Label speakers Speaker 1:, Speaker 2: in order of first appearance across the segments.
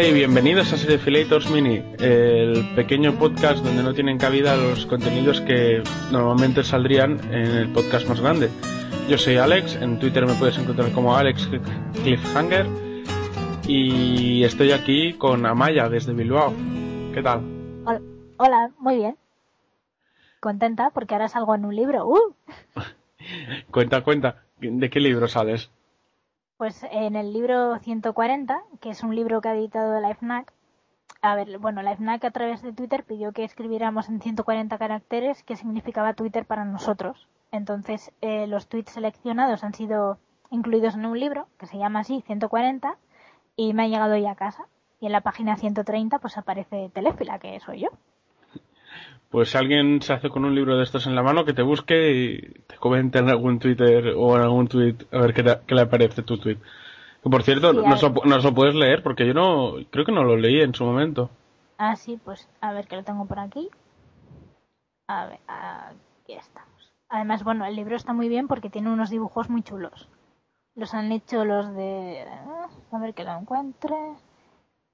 Speaker 1: Hola y bienvenidos a Serifilators Mini, el pequeño podcast donde no tienen cabida los contenidos que normalmente saldrían en el podcast más grande. Yo soy Alex, en Twitter me puedes encontrar como Alex Cliffhanger y estoy aquí con Amaya desde Bilbao. ¿Qué tal?
Speaker 2: Hola, hola, muy bien. Contenta porque ahora salgo en un libro. ¡Uh!
Speaker 1: cuenta, cuenta, ¿de qué libro sales?
Speaker 2: Pues en el libro 140, que es un libro que ha editado la FNAC. A ver, bueno, la FNAC a través de Twitter pidió que escribiéramos en 140 caracteres qué significaba Twitter para nosotros. Entonces, eh, los tweets seleccionados han sido incluidos en un libro que se llama así, 140, y me ha llegado ya a casa. Y en la página 130 pues aparece Telefila, que soy yo.
Speaker 1: Pues si alguien se hace con un libro de estos en la mano, que te busque y te comente en algún Twitter o en algún tweet a ver qué, le aparece tu tweet. Que por cierto, no nos, lo, puedes leer porque yo no creo que no lo leí en su momento.
Speaker 2: Ah, sí, pues a ver que lo tengo por aquí. A ver, aquí estamos. Además, bueno, el libro está muy bien porque tiene unos dibujos muy chulos. Los han hecho los de... A ver que lo encuentre.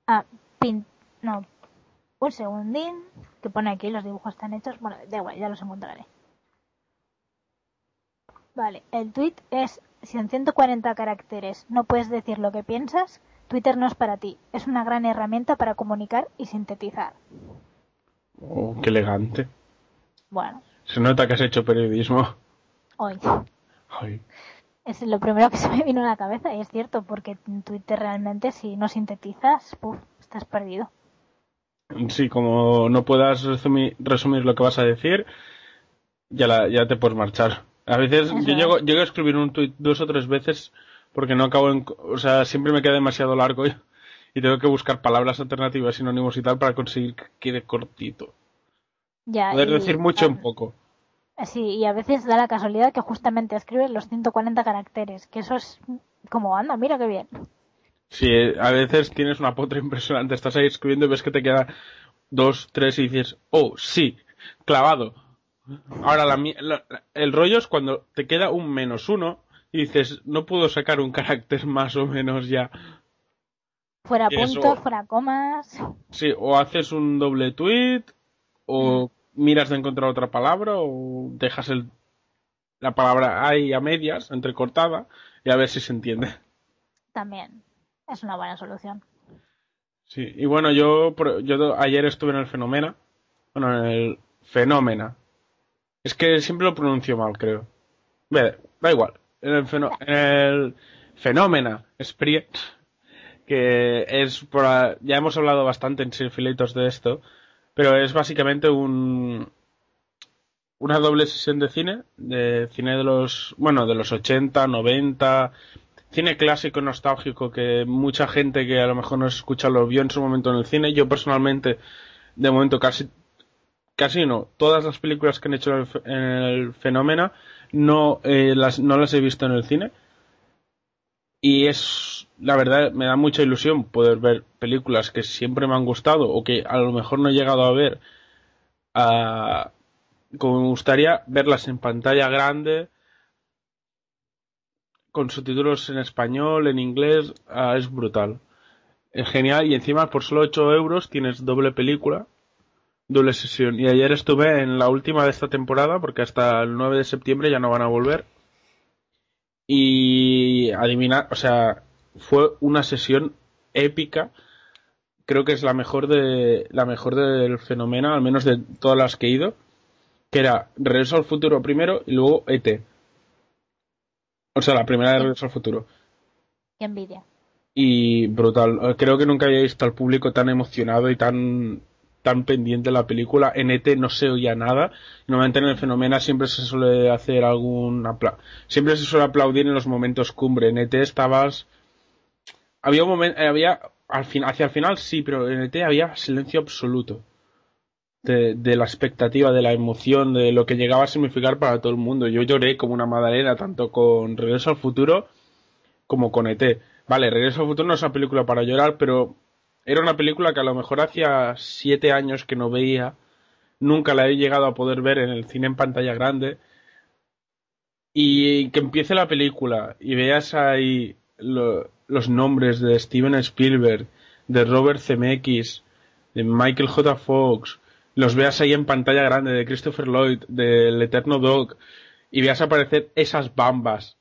Speaker 2: Ah, pin... No, un segundín, que pone aquí los dibujos están hechos. Bueno, da igual, ya los encontraré. Vale, el tweet es, si en 140 caracteres no puedes decir lo que piensas, Twitter no es para ti. Es una gran herramienta para comunicar y sintetizar.
Speaker 1: Oh, qué elegante.
Speaker 2: Bueno.
Speaker 1: Se nota que has hecho periodismo.
Speaker 2: Hoy. Hoy. Es lo primero que se me vino a la cabeza y es cierto, porque en Twitter realmente si no sintetizas, puf, estás perdido.
Speaker 1: Sí, como no puedas resumir, lo que vas a decir, ya, ya te puedes marchar. A veces yo llego, llego, a escribir un tweet dos o tres veces porque no acabo en... O sea, siempre me queda demasiado largo y, y tengo que buscar palabras alternativas, sinónimos y tal para conseguir que quede cortito.
Speaker 2: Ya,
Speaker 1: Poder decir mucho en poco.
Speaker 2: Sí, y a veces da la casualidad que justamente escribes los 140 caracteres, que eso es como anda, mira qué bien.
Speaker 1: Sí, a veces tienes una potra impresionante, estás ahí escribiendo y ves que te queda dos, tres y dices, oh, sí, clavado. Ahora, la, el rollo es cuando te queda un menos uno y dices, no puedo sacar un carácter más o menos ya.
Speaker 2: Fuera puntos, fuera comas.
Speaker 1: Sí, o haces un doble tweet, o mm. miras de encontrar otra palabra, o dejas el, la palabra ahí a medias, entrecortada, y a ver si se entiende.
Speaker 2: También es una buena solución.
Speaker 1: Sí, y bueno, yo, yo ayer estuve en el Fenomena. Bueno, en el Fenómena. Es que siempre lo pronuncio mal, creo. da igual. En el, fenó el Fenómena que es por, ya hemos hablado bastante en Sinfilitos de esto, pero es básicamente un una doble sesión de cine, de cine de los, bueno, de los 80, 90, cine clásico nostálgico que mucha gente que a lo mejor no escucha lo vio en su momento en el cine. Yo personalmente, de momento casi, casi no, todas las películas que han hecho en el, fenómeno no, eh, las, no las he visto en el cine. Y es, la verdad, me da mucha ilusión poder ver películas que siempre me han gustado o que a lo mejor no he llegado a ver. como me gustaría verlas en pantalla grande con subtítulos en español, en inglés, ah, es brutal. Es genial y encima por solo 8 euros tienes doble película, doble sesión. Y ayer estuve en la última de esta temporada porque hasta el 9 de septiembre ya no van a volver. Y adivinar, o sea, fue una sesión épica. Creo que es la mejor de la mejor del fenómeno, al menos de todas las que he ido, que era Regreso al futuro primero y luego ET o sea, la primera de Regreso al Futuro.
Speaker 2: Qué envidia.
Speaker 1: Y brutal. Creo que nunca había visto al público tan emocionado y tan tan pendiente de la película. En ET no se oía nada. Normalmente en el Fenómeno siempre se suele hacer algún siempre se suele aplaudir en los momentos cumbre. En ET estabas había un momento había al fin, hacia el final sí, pero en ET había silencio absoluto. De, la expectativa, de la emoción, de lo que llegaba a significar para todo el mundo. Yo lloré como una madalena, tanto con Regreso al Futuro como con ET. Vale, Regreso al Futuro no es una película para llorar, pero era una película que a lo mejor hacía siete años que no veía, nunca la he llegado a poder ver en el cine en pantalla grande, y que empiece la película y veas ahí los nombres de Steven Spielberg, de Robert Zemeckis, de Michael J. Fox, los veas ahí en pantalla grande de Christopher Lloyd, del Eterno Dog, y veas aparecer esas bambas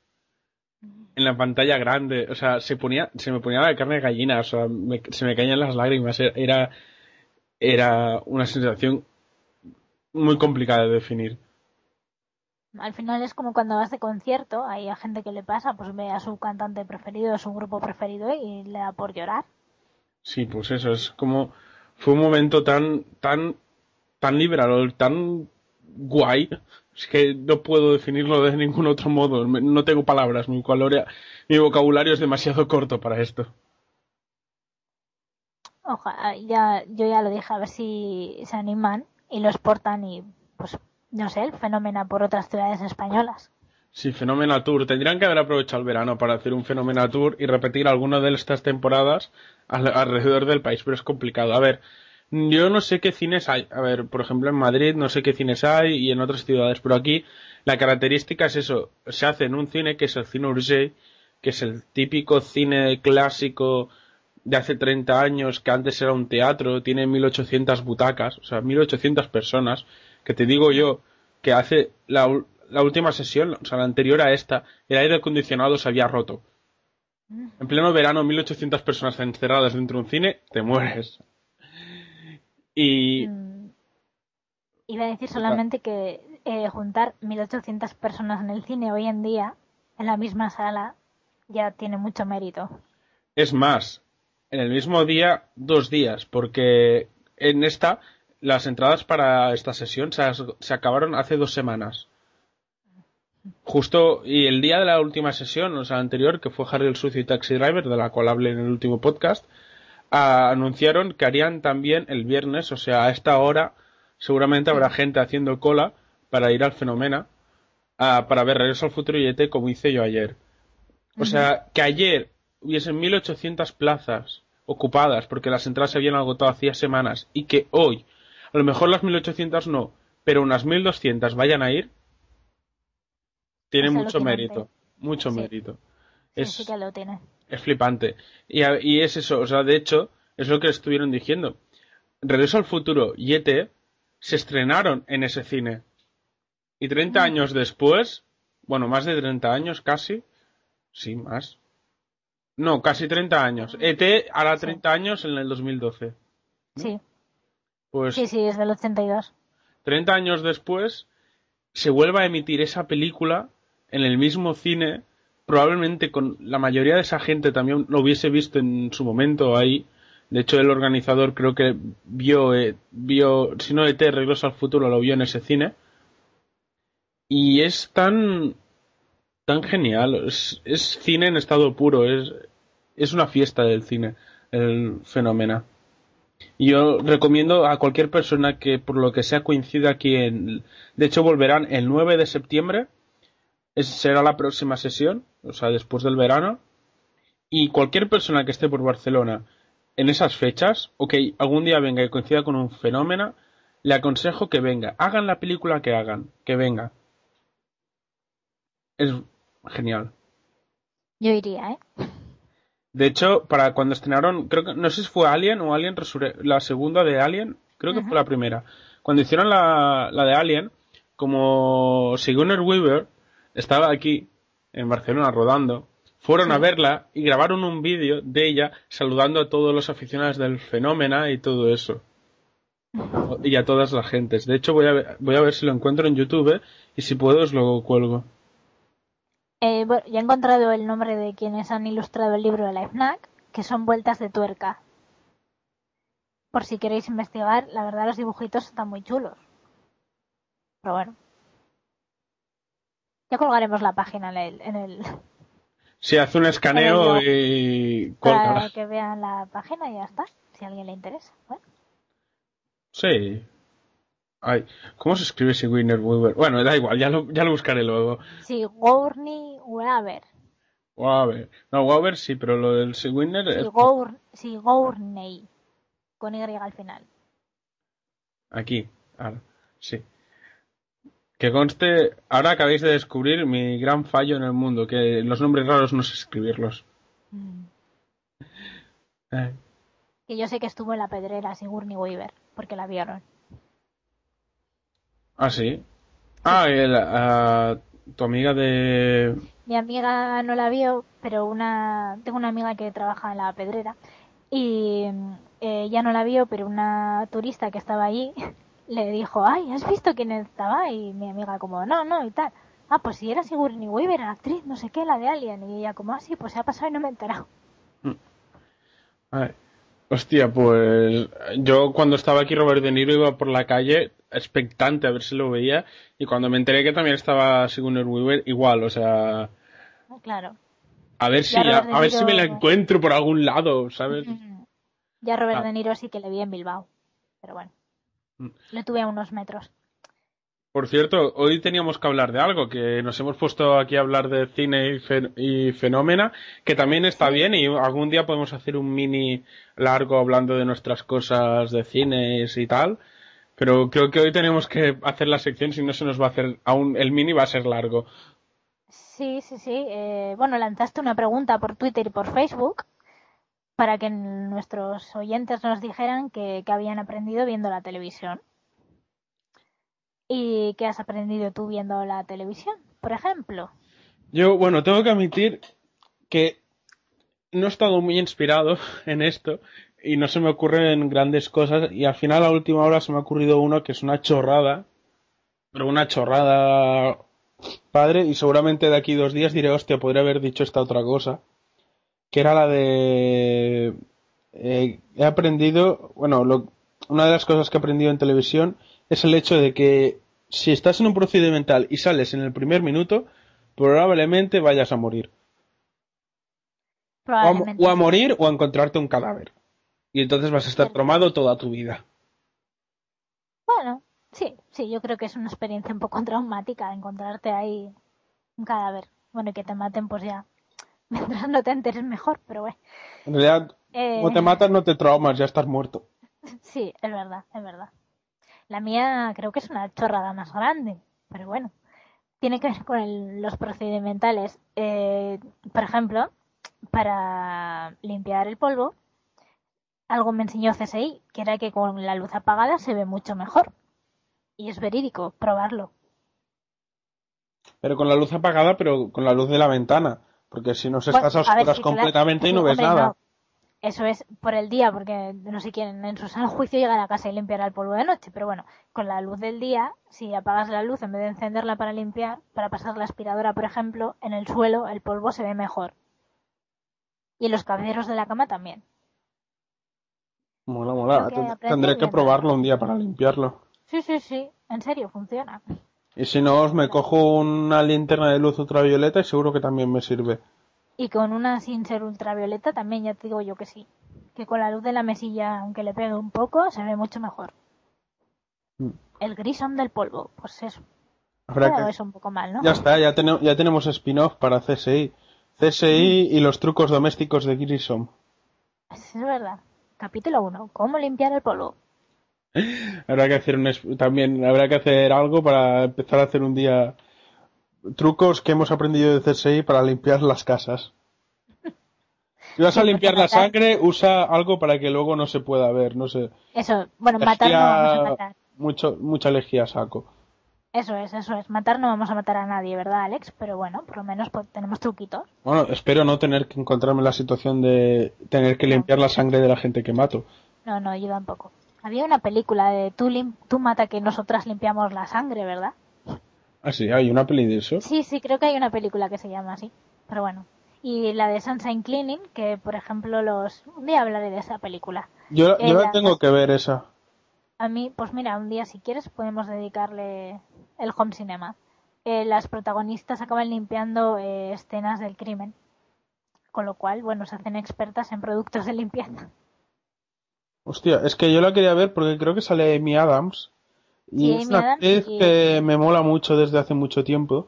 Speaker 1: en la pantalla grande, o sea, se ponía, se me ponía la carne de gallina, o sea, se me caían las lágrimas, era, era una sensación muy complicada de definir.
Speaker 2: Al final es como cuando vas de concierto, hay gente que le pasa, pues ve a su cantante preferido, a su grupo preferido y le da por llorar.
Speaker 1: Sí, pues eso, es como, fue un momento tan, tan, tan liberador, tan guay, es que no puedo definirlo de ningún otro modo. No tengo palabras. Mi, mi vocabulario es demasiado corto para esto.
Speaker 2: Ojalá, ya, yo ya lo dije, a ver si se animan y lo exportan y, pues, no sé, el fenómeno por otras ciudades españolas.
Speaker 1: Sí, Fenómeno Tour. Tendrían que haber aprovechado el verano para hacer un Fenómeno Tour y repetir alguna de estas temporadas alrededor del país, pero es complicado. A ver, yo no sé qué cines hay. A ver, por ejemplo, en Madrid no sé qué cines hay y en otras ciudades, pero aquí la característica es eso. Se hace en un cine que es el cine Urgé, que es el típico cine clásico de hace 30 años, que antes era un teatro, tiene 1800 butacas, o sea, 1800 personas, que te digo yo que hace la, la última sesión, o sea, la anterior a esta, el aire acondicionado se había roto. Mm. En pleno verano, 1800 personas encerradas dentro de un cine, te mueres. Y... Mm.
Speaker 2: Iba a decir solamente que eh, juntar 1.800 personas en el cine hoy en día, en la misma sala, ya tiene mucho mérito.
Speaker 1: Es más, en el mismo día, dos días, porque en esta, las entradas para esta sesión se, se acabaron hace dos semanas. Justo, y el día de la última sesión, o sea, anterior, que fue Harry el Sucio y Taxi Driver, de la cual hablé en el último podcast, anunciaron que harían también el viernes, o sea, a esta hora seguramente habrá gente haciendo cola para ir al Fenomena para ver Regreso al Futuro y ET como hice yo ayer. O sea, que ayer hubiesen 1800 plazas ocupadas porque las entradas se habían agotado hacía semanas y que hoy, a lo mejor las 1800 no, pero unas 1200 vayan a ir, tiene mucho mérito. Mucho mérito.
Speaker 2: Sí, que lo tiene
Speaker 1: es flipante. Y, y, es eso, o sea, de hecho, es lo que estuvieron diciendo. Regreso al futuro y ET se estrenaron en ese cine. Y 30 mm. años después, bueno, más de 30 años casi, sí, más. No, casi 30 años. ET hará 30 años en el 2012.
Speaker 2: Sí. Pues sí, sí, es del 82.
Speaker 1: 30 años después, se vuelve a emitir esa película en el mismo cine probablemente con la mayoría de esa gente también lo hubiese visto en su momento ahí. De hecho, el organizador creo que vio, eh, vio si no ET Regreso al Futuro, lo vio en ese cine. Y es tan, tan genial. Es, es cine en estado puro. Es, es una fiesta del cine, el fenómeno. Yo recomiendo a cualquier persona que por lo que sea coincida aquí en... De hecho, volverán el 9 de septiembre será la próxima sesión, o sea, después del verano. Y cualquier persona que esté por Barcelona en esas fechas, o que algún día venga y coincida con un fenómeno, le aconsejo que venga. Hagan la película que hagan, que venga. Es genial.
Speaker 2: Yo iría, ¿eh?
Speaker 1: De hecho, para cuando estrenaron, creo que, no sé si fue Alien o Alien la segunda de Alien, creo que fue la primera. Cuando hicieron la, la de Alien, como Sigourney Weaver estaba aquí, en Barcelona, rodando. Fueron a verla y grabaron un vídeo de ella saludando a todos los aficionados del fenómeno y todo eso. Y a todas las gentes. De hecho, voy a, ver, voy a ver si lo encuentro en YouTube y si puedo os lo cuelgo.
Speaker 2: Eh, bueno, ya he encontrado el nombre de quienes han ilustrado el libro de la FNAC, que son vueltas de tuerca. por si queréis investigar, la verdad los dibujitos están muy chulos. Pero bueno. Ya colgaremos la página en el... En el
Speaker 1: Si hace un escaneo y
Speaker 2: para que vean la página y ya está, si a alguien le interesa. Bueno,
Speaker 1: Sí. Ay, ¿cómo se escribe ese Winner Weaver? Bueno, da igual, ya lo, ya lo buscaré luego.
Speaker 2: sí, Gourney Weaver.
Speaker 1: Waver. No, Waver sí, pero lo del Winner
Speaker 2: Sí,
Speaker 1: es
Speaker 2: Gour, sí, Gourney. Con Y al final.
Speaker 1: aquí. Ahora, sí. Que conste, ahora acabáis de descubrir mi gran fallo en el mundo, que los nombres raros no sé escribirlos.
Speaker 2: Mm.
Speaker 1: Eh,
Speaker 2: Que yo sé que estuvo en la pedrera Sigourney Weaver, porque la vieron.
Speaker 1: Ah, sí. Ah, el, ah, tu amiga de...
Speaker 2: Mi amiga no la vio, pero una tengo una amiga que trabaja en la pedrera y eh, ella no la vio, pero una turista que estaba allí le dijo, ay, ¿has visto quién estaba? Y mi amiga como, no, no, y tal. Ah, pues si era Sigourney Weaver, la actriz, no sé qué, la de Alien. Y ella como, ah, sí, pues se ha pasado y no me he enterado.
Speaker 1: Ay, hostia, pues yo cuando estaba aquí Robert De Niro iba por la calle expectante a ver si lo veía y cuando me enteré que también estaba Sigourney Weaver igual, o sea,
Speaker 2: Claro.
Speaker 1: a ver si a, ver si me la encuentro por algún lado, ¿sabes?
Speaker 2: Ujú. Ya Robert
Speaker 1: Ah.
Speaker 2: De Niro sí que le vi en Bilbao. Pero bueno.
Speaker 1: Mm.
Speaker 2: Le tuve a unos metros.
Speaker 1: Por cierto, hoy teníamos que hablar de algo, que nos hemos puesto aquí a hablar de cine y, fen- y fenómena, que también está bien y algún día podemos hacer un mini largo hablando de nuestras cosas de cines y tal, pero creo que hoy tenemos que hacer la sección, si no se nos va a hacer, aún el mini va a ser largo.
Speaker 2: Sí, sí, sí. Eh, bueno, lanzaste una pregunta por Twitter y por Facebook para que nuestros oyentes nos dijeran que, que habían aprendido viendo la televisión. ¿Y qué has aprendido tú viendo la televisión, por ejemplo?
Speaker 1: Yo, bueno, tengo que admitir que no he estado muy inspirado en esto y no se me ocurren grandes cosas y al final a última hora se me ha ocurrido uno que es una chorrada, pero una chorrada padre y seguramente de aquí dos días diré, hostia, podría haber dicho esta otra cosa, que era la de... eh, he aprendido, bueno, lo- una de las cosas que he aprendido en televisión es el hecho de que si estás en un procedimental y sales en el primer minuto, probablemente vayas a morir. O a, o a morir o a encontrarte un cadáver. Y entonces vas a estar traumado toda tu vida.
Speaker 2: Bueno, sí, sí, yo creo que es una experiencia un poco traumática encontrarte ahí un cadáver. Bueno, y que te maten, pues ya. Mientras no te enteres mejor, pero bueno.
Speaker 1: En realidad,
Speaker 2: Eh,
Speaker 1: como te matan, no te traumas, ya estás muerto.
Speaker 2: Sí, es verdad, es verdad. La mía creo que es una chorrada más grande, pero bueno. Tiene que ver con el- los procedimentales. Eh, por ejemplo, para limpiar el polvo, algo me enseñó CSI, que era que con la luz apagada se ve mucho mejor. Y es verídico, probarlo.
Speaker 1: Pero con la luz apagada, pero con la luz de la ventana. Porque si no, se
Speaker 2: Bueno,
Speaker 1: estás a oscuras completamente y no ves nada.
Speaker 2: no. Eso es por el día, porque no sé quién en su sano juicio llegar a casa y limpiar el polvo de noche. Pero bueno, con la luz del día, si apagas la luz en vez de encenderla para limpiar, para pasar la aspiradora, por ejemplo, en el suelo el polvo se ve mejor. Y en los cabeceros de la cama también.
Speaker 1: Mola, mola. Tendré que probarlo un día para limpiarlo.
Speaker 2: Sí, sí, sí. En serio, funciona.
Speaker 1: Y si no, os me cojo una linterna de luz ultravioleta y seguro que también me sirve.
Speaker 2: Y con una sin ser ultravioleta también, ya te digo yo que sí. Que con la luz de la mesilla, aunque le pegue un poco, se ve mucho mejor.
Speaker 1: Mm.
Speaker 2: El grisón del polvo, pues eso.
Speaker 1: Habrá que-
Speaker 2: eso un poco mal, ¿no?
Speaker 1: Ya está, ya, tene- ya tenemos spin-off para CSI. CSI y los trucos domésticos de Grissom.
Speaker 2: Es verdad. Capítulo 1. ¿Cómo limpiar el polvo?
Speaker 1: Habrá que hacer un también habrá que hacer algo para empezar a hacer un día trucos que hemos aprendido de CSI para limpiar las casas. Si vas a limpiar la sangre, usa algo para que luego no se pueda ver, no sé.
Speaker 2: Eso, bueno, matar no vamos a matar.
Speaker 1: Mucho, mucha lejía saco.
Speaker 2: Eso es, eso es. Matar no vamos a matar a nadie, ¿verdad, Alex? Pero bueno, por lo menos pues, tenemos truquitos.
Speaker 1: Bueno, espero no tener que encontrarme en la situación de tener que limpiar la sangre de la gente que mato.
Speaker 2: No, no, yo tampoco. Había una película de tú, lim- tú mata que nosotras limpiamos la sangre, ¿verdad?
Speaker 1: Ah, sí, hay una peli de eso.
Speaker 2: Sí, sí, creo que hay una película que se llama así. Pero bueno. Y la de Sunshine Cleaning, que por ejemplo los... Un día hablaré de esa película.
Speaker 1: Yo, yo
Speaker 2: Eh,
Speaker 1: la
Speaker 2: la-
Speaker 1: tengo que ver esa.
Speaker 2: A mí, pues mira, un día si quieres podemos dedicarle el home cinema. Eh, las protagonistas acaban limpiando eh, escenas del crimen, con lo cual, bueno, se hacen expertas en productos de limpieza.
Speaker 1: Hostia, es que yo la quería ver porque creo que sale Amy Adams. Y
Speaker 2: Sí,
Speaker 1: es una actriz que me mola mucho desde hace mucho tiempo.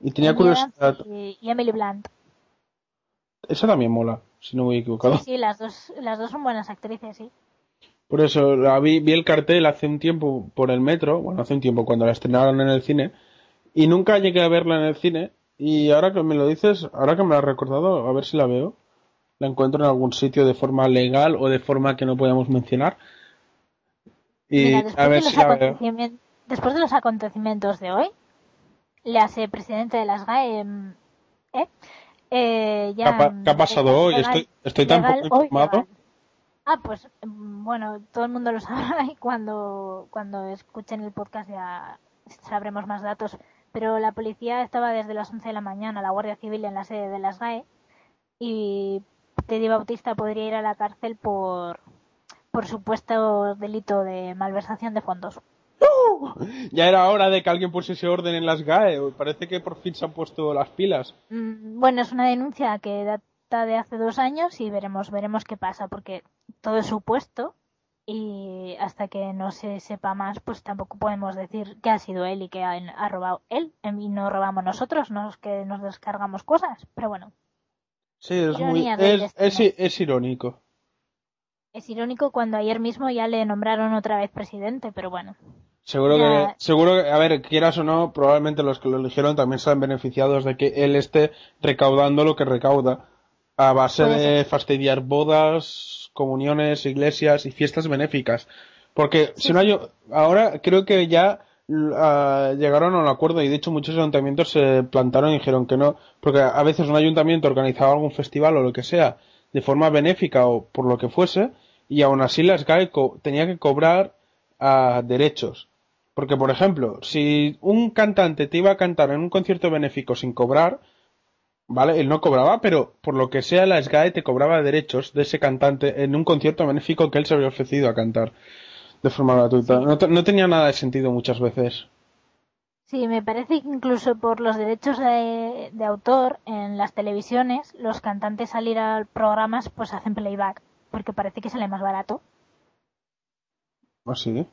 Speaker 1: Y tenía
Speaker 2: Amy
Speaker 1: curiosidad.
Speaker 2: Y, y Emily Blunt.
Speaker 1: Esa también mola, si no me he equivocado.
Speaker 2: Sí, sí, las dos, las dos son buenas actrices, sí.
Speaker 1: Por eso la vi, vi el cartel hace un tiempo por el metro, bueno, hace un tiempo cuando la estrenaron en el cine, y nunca llegué a verla en el cine. Y ahora que me lo dices, ahora que me lo has recordado, a ver si la veo. La encuentro en algún sitio de forma legal o de forma que no podamos mencionar. Y
Speaker 2: Mira,
Speaker 1: a
Speaker 2: después,
Speaker 1: ver
Speaker 2: de los
Speaker 1: si la veo.
Speaker 2: acontecimientos, después de los acontecimientos de hoy, le hace presidente de las GAE, mm, ¿eh? Eh, ya,
Speaker 1: ¿Qué ha pa- qué ha pasado hoy? Estoy, estoy tan poco informado.
Speaker 2: Ah, pues mm, bueno, todo el mundo lo sabrá y cuando, cuando escuchen el podcast ya sabremos más datos. Pero la policía estaba desde las 11 de la mañana, la Guardia Civil en la sede de las GAE y Teddy Bautista podría ir a la cárcel por, por supuesto delito de malversación de fondos.
Speaker 1: Ya era hora de que alguien pusiese orden en las GAE. Parece que por fin se han puesto las pilas.
Speaker 2: Mm, Bueno, es una denuncia que data de hace dos años y veremos, veremos qué pasa, porque todo es supuesto y hasta que no se sepa más, pues tampoco podemos decir que ha sido él y que ha, ha robado él y no robamos nosotros, no es que nos descargamos cosas, pero bueno,
Speaker 1: Sí, es muy,
Speaker 2: Ironía del
Speaker 1: es, es,
Speaker 2: destino.
Speaker 1: es irónico.
Speaker 2: es irónico cuando ayer mismo ya le nombraron otra vez presidente, pero bueno,
Speaker 1: Seguro
Speaker 2: Ya.
Speaker 1: que, seguro que, a ver, quieras o no, probablemente los que lo eligieron también sean beneficiados de que él esté recaudando lo que recauda a base
Speaker 2: Puede
Speaker 1: de fastidiar bodas, comuniones, iglesias y fiestas benéficas. Porque si no hay, ahora creo que ya ah, llegaron a un acuerdo y de hecho muchos ayuntamientos se plantaron y dijeron que no, porque a veces un ayuntamiento organizaba algún festival o lo que sea de forma benéfica o por lo que fuese y aún así las GAE co- tenía que cobrar a derechos. Porque, por ejemplo, si un cantante te iba a cantar en un concierto benéfico sin cobrar, ¿vale? Él no cobraba, pero por lo que sea la SGAE te cobraba derechos de ese cantante en un concierto benéfico que él se había ofrecido a cantar de forma gratuita. No, no tenía nada de sentido muchas veces.
Speaker 2: Sí, me parece que incluso por los derechos de, de autor en las televisiones, los cantantes salir a programas pues hacen playback, porque parece que sale más barato.
Speaker 1: Así.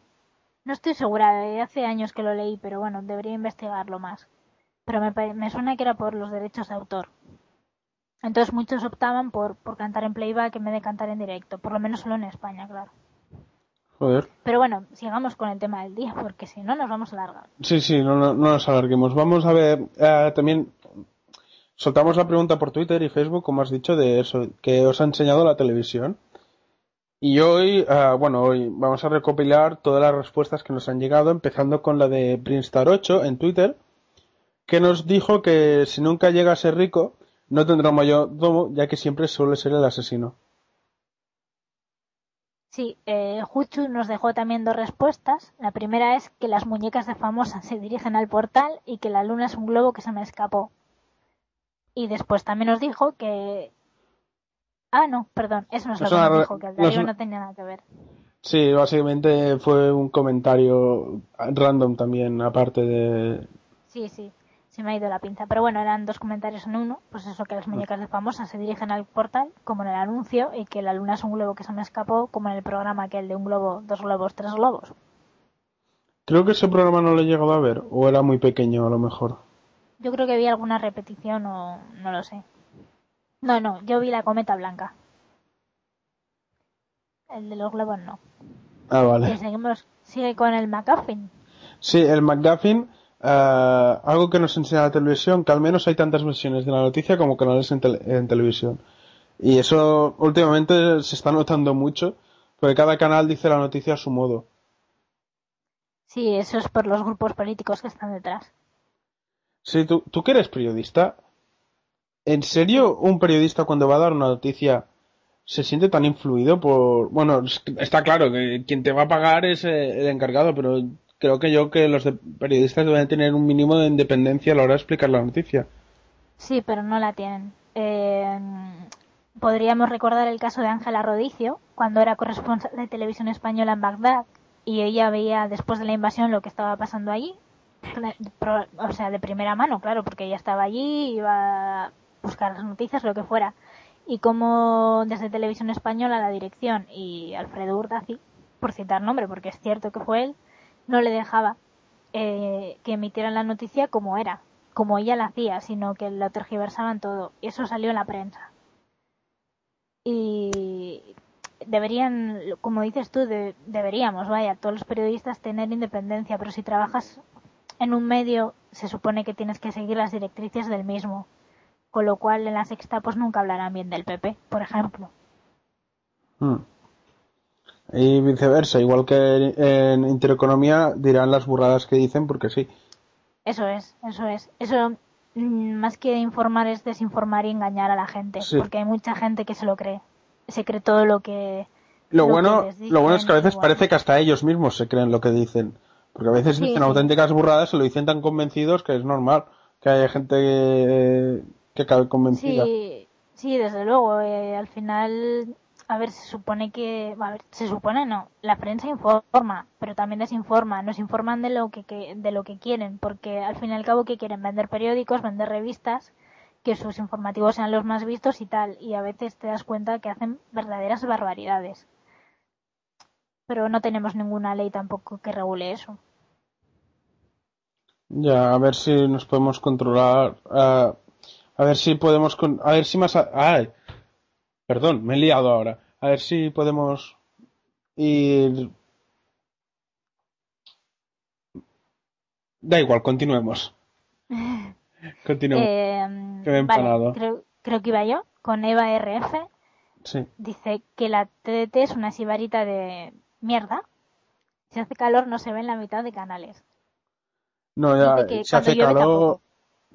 Speaker 2: No estoy segura, eh, hace años que lo leí, pero bueno, debería investigarlo más. Pero me, me suena que era por los derechos de autor. Entonces muchos optaban por, por cantar en playback en vez de cantar en directo, por lo menos solo en España, claro.
Speaker 1: Joder.
Speaker 2: Pero bueno, sigamos con el tema del día, porque si no nos vamos a alargar.
Speaker 1: Sí, sí, no, no, no nos alarguemos. Vamos a ver, eh, también soltamos la pregunta por Twitter y Facebook, como has dicho, de eso, que os ha enseñado la televisión. Y hoy, eh, bueno, hoy vamos a recopilar todas las respuestas que nos han llegado, empezando con la de Brinstar8 en Twitter, que nos dijo que si nunca llega a ser rico, no tendrá mayordomo, ya que siempre suele ser el asesino.
Speaker 2: Sí, eh, Juchu nos dejó también dos respuestas. La primera es que las muñecas de famosa se dirigen al portal y que la luna es un globo que se me escapó. Y después también nos dijo que... Ah, no, perdón, eso no es lo que nos dijo, que el Darío no tenía nada que ver.
Speaker 1: Sí, básicamente fue un comentario random también, aparte de...
Speaker 2: Sí, sí, se me ha ido la pinza. Pero bueno, eran dos comentarios en uno. Pues eso, que las muñecas de famosa se dirigen al portal, como en el anuncio, y que la luna es un globo que se me escapó, como en el programa aquel de un globo, dos globos, tres globos.
Speaker 1: Creo que ese programa no lo he llegado a ver, o era muy pequeño a lo mejor.
Speaker 2: Yo creo que vi alguna repetición o no lo sé. No, no, yo vi la cometa blanca. El de los globos no.
Speaker 1: Ah,
Speaker 2: Y
Speaker 1: vale.
Speaker 2: seguimos, sigue con el McGuffin.
Speaker 1: Sí, el McGuffin, eh, algo que nos enseña la televisión, que al menos hay tantas versiones de la noticia como canales en, tele- en televisión. Y eso últimamente se está notando mucho, porque cada canal dice la noticia a su modo.
Speaker 2: Sí, eso es por los grupos políticos que están detrás.
Speaker 1: Sí, tú, tú que eres periodista, ¿en serio un periodista cuando va a dar una noticia se siente tan influido por... Bueno, es- está claro que quien te va a pagar es eh, el encargado, pero creo que yo que los de- periodistas deben tener un mínimo de independencia a la hora de explicar la noticia.
Speaker 2: Sí, pero no la tienen. Eh, podríamos recordar el caso de Ángela Rodicio, cuando era corresponsal de televisión española en Bagdad y ella veía después de la invasión lo que estaba pasando allí. O sea, de primera mano, claro, porque ella estaba allí, iba a buscar las noticias, lo que fuera. Y como desde televisión española la dirección y Alfredo Urdazi, por citar nombre, porque es cierto que fue él, no le dejaba eh, que emitieran la noticia como era, como ella la hacía, sino que la tergiversaban todo. Y eso salió en la prensa. Y deberían, como dices tú, deberíamos, vaya, todos los periodistas tener independencia, pero si trabajas en un medio, se supone que tienes que seguir las directrices del mismo. Con lo cual, en la sexta, pues nunca hablarán bien del PP, por ejemplo.
Speaker 1: Hmm. Y viceversa, igual que en Intereconomía dirán las burradas que dicen porque sí.
Speaker 2: Eso es, eso es. Eso mm, más que informar es desinformar y engañar a la gente, porque hay mucha gente que se lo cree, se cree todo lo que
Speaker 1: lo, bueno, lo bueno es que a veces parece que hasta ellos mismos se creen lo que dicen, porque a veces dicen auténticas burradas, se lo dicen tan convencidos que es normal que haya gente que, que cabe convencida.
Speaker 2: Sí, sí, desde luego. Eh, al final a ver, se supone que, a ver, se supone no, la prensa informa, pero también desinforma, nos informan de lo que, de lo que quieren, porque al fin y al cabo que quieren vender periódicos, vender revistas, que sus informativos sean los más vistos y tal, y a veces te das cuenta que hacen verdaderas barbaridades. Pero no tenemos ninguna ley tampoco que regule eso.
Speaker 1: Ya, a ver si nos podemos controlar, uh, a ver si podemos, a ver si más, ay, Perdón, me he liado ahora. A ver si podemos ir. Da igual, continuemos. Continuemos.
Speaker 2: Eh, creo, que iba yo con Eva RF. Sí. Dice que la TDT es una sibarita de mierda. Si hace calor no se ve en la mitad de canales.
Speaker 1: No, ya, si hace calor.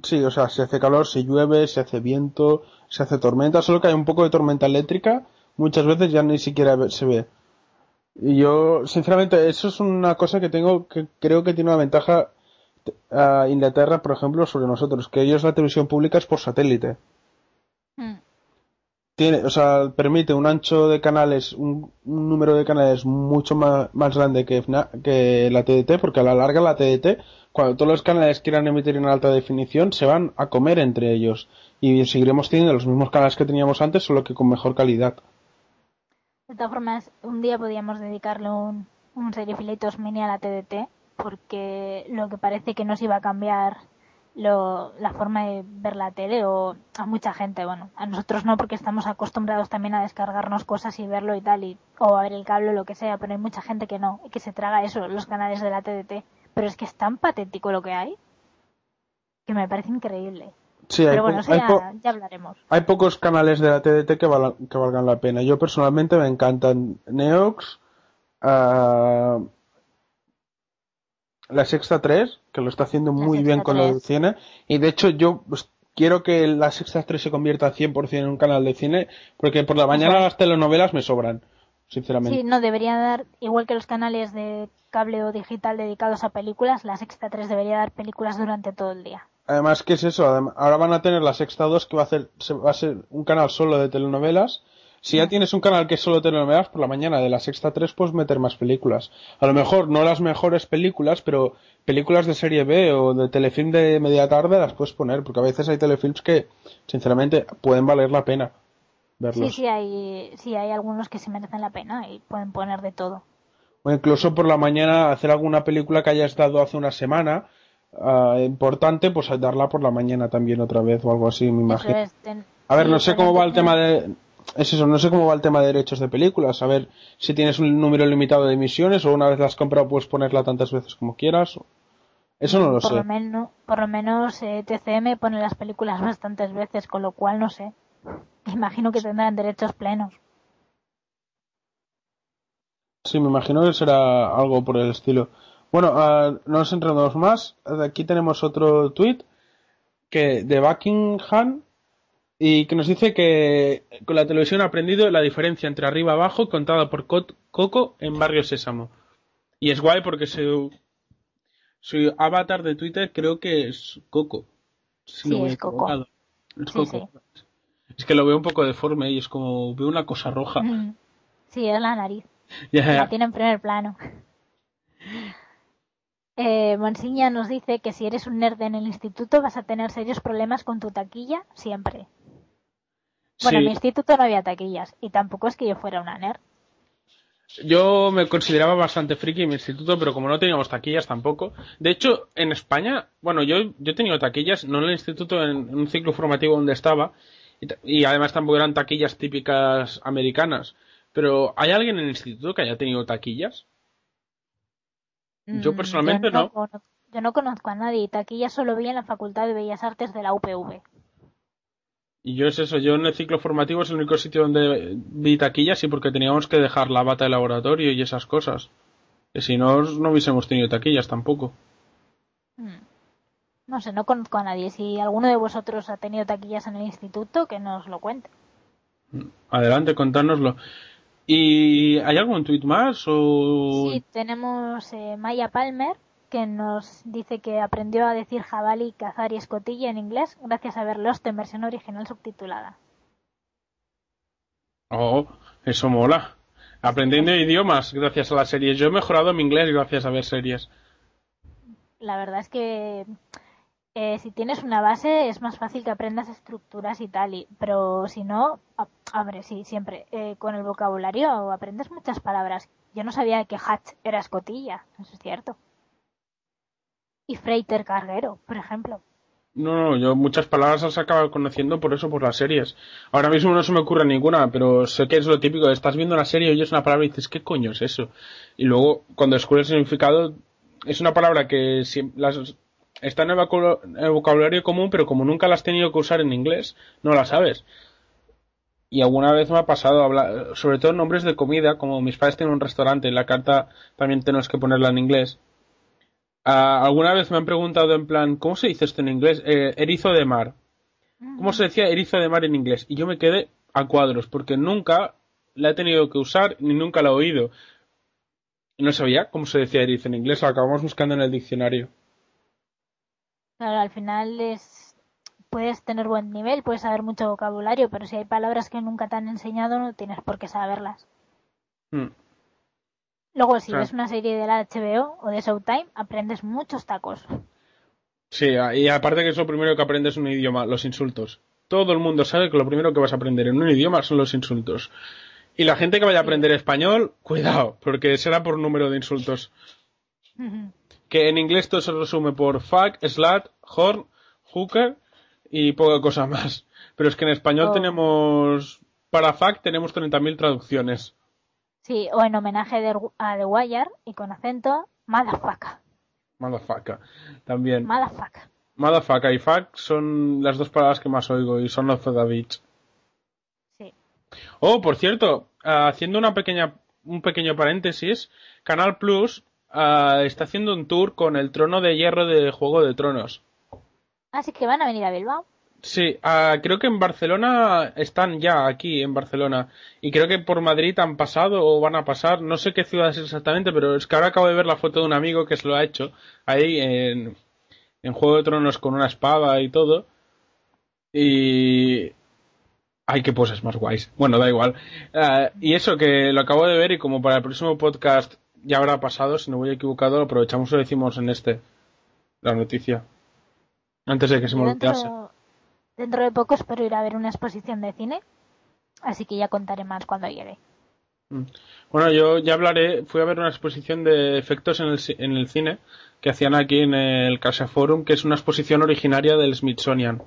Speaker 1: Sí, o sea, si hace calor, si llueve, si hace viento, se hace tormenta, solo que hay un poco de tormenta eléctrica, muchas veces ya ni siquiera se ve. Y yo, sinceramente, eso es una cosa que tengo, que creo que tiene una ventaja a Inglaterra, por ejemplo, sobre nosotros, que ellos la televisión pública es por satélite. Hmm. Tiene, o sea, permite un ancho de canales, un, número de canales mucho más, más grande que, que la TDT, porque a la larga la TDT, cuando todos los canales quieran emitir en alta definición, se van a comer entre ellos y seguiremos teniendo los mismos canales que teníamos antes, solo que con mejor calidad.
Speaker 2: De todas formas, un día podríamos dedicarle un, un serie filetos mini a la TDT, porque lo que parece que nos iba a cambiar lo, la forma de ver la tele o a mucha gente, bueno, a nosotros no porque estamos acostumbrados también a descargarnos cosas y verlo y tal, y, o a ver el cable o lo que sea, pero hay mucha gente que no, y que se traga eso, los canales de la TDT. Pero es que es tan patético lo que hay, que me parece increíble.
Speaker 1: Sí,
Speaker 2: Pero bueno, ya, hablaremos.
Speaker 1: Hay pocos canales de la TDT que, valgan la pena. Yo personalmente me encantan Neox, uh, la Sexta 3, que lo está haciendo muy bien con lo del cine, y de hecho yo pues, quiero que la Sexta 3 se convierta 100% en un canal de cine, porque por la mañana las telenovelas me sobran, sinceramente.
Speaker 2: Sí, no, debería dar, igual que los canales de cable o digital dedicados a películas, la Sexta 3 debería dar películas durante todo el día.
Speaker 1: Además, ¿qué es eso? ahora van a tener la Sexta 2 que va a, hacer, va a ser un canal solo de telenovelas. Si ya tienes un canal que es solo telenovelas, por la mañana de la Sexta 3 puedes meter más películas. A lo mejor no las mejores películas, pero películas de serie B o de telefilm de media tarde las puedes poner, porque a veces hay telefilms que, sinceramente, pueden valer la pena verlos.
Speaker 2: Sí, sí, hay, sí, hay algunos que se merecen la pena y pueden poner de todo.
Speaker 1: O incluso por la mañana hacer alguna película que haya estado hace una semana uh, importante, pues darla por la mañana también otra vez o algo así, me imagino. a ver, no sé cómo va el tema de... Es eso, no sé cómo va el tema de derechos de películas. A ver si tienes un número limitado de emisiones o una vez las has comprado puedes ponerla tantas veces como quieras. Eso no lo
Speaker 2: por
Speaker 1: sé.
Speaker 2: Lo menos, por lo menos eh, TCM pone las películas bastantes veces, con lo cual no sé. Imagino que tendrán derechos plenos.
Speaker 1: Sí, me imagino que será algo por el estilo. Bueno, uh, no nos entremos más. Aquí tenemos otro tweet que de Buckingham y que nos dice que con la televisión ha aprendido la diferencia entre arriba y abajo contada por Coco en Barrio Sésamo. Y es guay porque su, su avatar de Twitter creo que es Coco.
Speaker 2: sí, es Coco.
Speaker 1: Es Coco. Es que lo veo un poco deforme y es como veo una cosa roja.
Speaker 2: Sí, es la nariz. La tiene en primer plano. Eh, Monsiña nos dice que si eres un nerd en el instituto vas a tener serios problemas con tu taquilla siempre. Bueno, en mi instituto no había taquillas y tampoco es que yo fuera una nerd.
Speaker 1: Yo me consideraba bastante friki en mi instituto, pero como no teníamos taquillas tampoco. De hecho, en España, bueno, yo, yo he tenido taquillas, no en el instituto, en, en un ciclo formativo donde estaba, y, y además tampoco eran taquillas típicas americanas. Pero, ¿hay alguien en el instituto que haya tenido taquillas? Yo
Speaker 2: Mm,
Speaker 1: personalmente no.
Speaker 2: cono- Yo no conozco a nadie y taquillas solo vi en la Facultad de Bellas Artes de la UPV.
Speaker 1: Y yo es eso, yo en el ciclo formativo es el único sitio donde vi taquillas y porque teníamos que dejar la bata de laboratorio y esas cosas. Que si no, no hubiésemos tenido taquillas tampoco.
Speaker 2: Mm. No sé, no conozco a nadie. Si alguno de vosotros ha tenido taquillas en el instituto, que nos lo cuente.
Speaker 1: Adelante, contárnoslo. ¿Y hay algún tuit más? O...
Speaker 2: Sí, tenemos eh, Maya Palmer, que nos dice que aprendió a decir jabalí, cazar y escotilla en inglés gracias a ver Lost en versión original subtitulada.
Speaker 1: Oh, eso mola. Aprendiendo idiomas gracias a las series. Yo he mejorado mi inglés gracias a ver series.
Speaker 2: La verdad es que eh, si tienes una base es más fácil que aprendas estructuras y tal, y, pero si no, hombre, sí, siempre. eh, con el vocabulario aprendes muchas palabras. Yo no sabía que hatch era escotilla, eso es cierto. Y freighter carguero, por ejemplo.
Speaker 1: No, no, yo muchas palabras las acabo conociendo por eso, por las series. Ahora mismo no se me ocurre ninguna, pero sé que es lo típico. Estás viendo una serie y oyes una palabra y dices, ¿qué coño es eso? Y luego, cuando descubres el significado, es una palabra que siem- las- está en el, vocabulario común, pero como nunca la has tenido que usar en inglés, no la sabes. Y alguna vez me ha pasado hablar, sobre todo nombres de comida, como mis padres tienen un restaurante, la carta también tenemos que ponerla en inglés. Ah, alguna vez me han preguntado en plan, ¿cómo se dice esto en inglés? Eh, erizo de mar. ¿Cómo se decía erizo de mar en inglés? Y yo me quedé a cuadros, porque nunca la he tenido que usar ni nunca la he oído. Y no sabía cómo se decía erizo en inglés, lo acabamos buscando en el diccionario.
Speaker 2: Claro, al final es puedes tener buen nivel, puedes saber mucho vocabulario, pero si hay palabras que nunca te han enseñado no tienes por qué saberlas.
Speaker 1: Mm.
Speaker 2: Luego, si
Speaker 1: Claro.
Speaker 2: ves una serie de la HBO o de Showtime, aprendes muchos tacos.
Speaker 1: Sí, y aparte que es lo primero que aprendes en un idioma, los insultos. Todo el mundo sabe que lo primero que vas a aprender en un idioma son los insultos. Y la gente que vaya a aprender español, cuidado, porque será por número de insultos. Que en inglés todo se resume por fuck, slut, horn, hooker y poca cosa más. Pero es que en español
Speaker 2: Oh.
Speaker 1: tenemos, para fuck tenemos 30.000 traducciones.
Speaker 2: Sí, o en homenaje de- a The Wire y con acento, motherfucker,
Speaker 1: Motherfucker. También.
Speaker 2: motherfucker.
Speaker 1: Motherfucker y fuck son las dos palabras que más oigo y son of the beach.
Speaker 2: Sí.
Speaker 1: Oh, por cierto, haciendo una pequeña, un pequeño paréntesis, Canal Plus ah, está haciendo un tour con el trono de hierro de Juego de Tronos.
Speaker 2: Así que van a venir a Bilbao.
Speaker 1: Sí, ah, creo que en Barcelona están ya aquí en Barcelona y creo que por Madrid han pasado o van a pasar, no sé qué ciudad es exactamente, pero es que ahora acabo de ver la foto de un amigo que se lo ha hecho ahí en, en Juego de Tronos con una espada y todo. Y... Ay, qué poses más guays. Bueno, da igual. Ah, y eso que lo acabo de ver y como para el próximo podcast ya habrá pasado, si no voy equivocado, lo aprovechamos y lo decimos en este, la noticia. Antes de que se me olvidase.
Speaker 2: dentro, dentro de poco espero ir a ver una exposición de cine, así que ya contaré más cuando llegue.
Speaker 1: Bueno, yo ya hablaré, fui a ver una exposición de efectos en el, en el cine que hacían aquí en el Casa Forum, que es una exposición originaria del Smithsonian.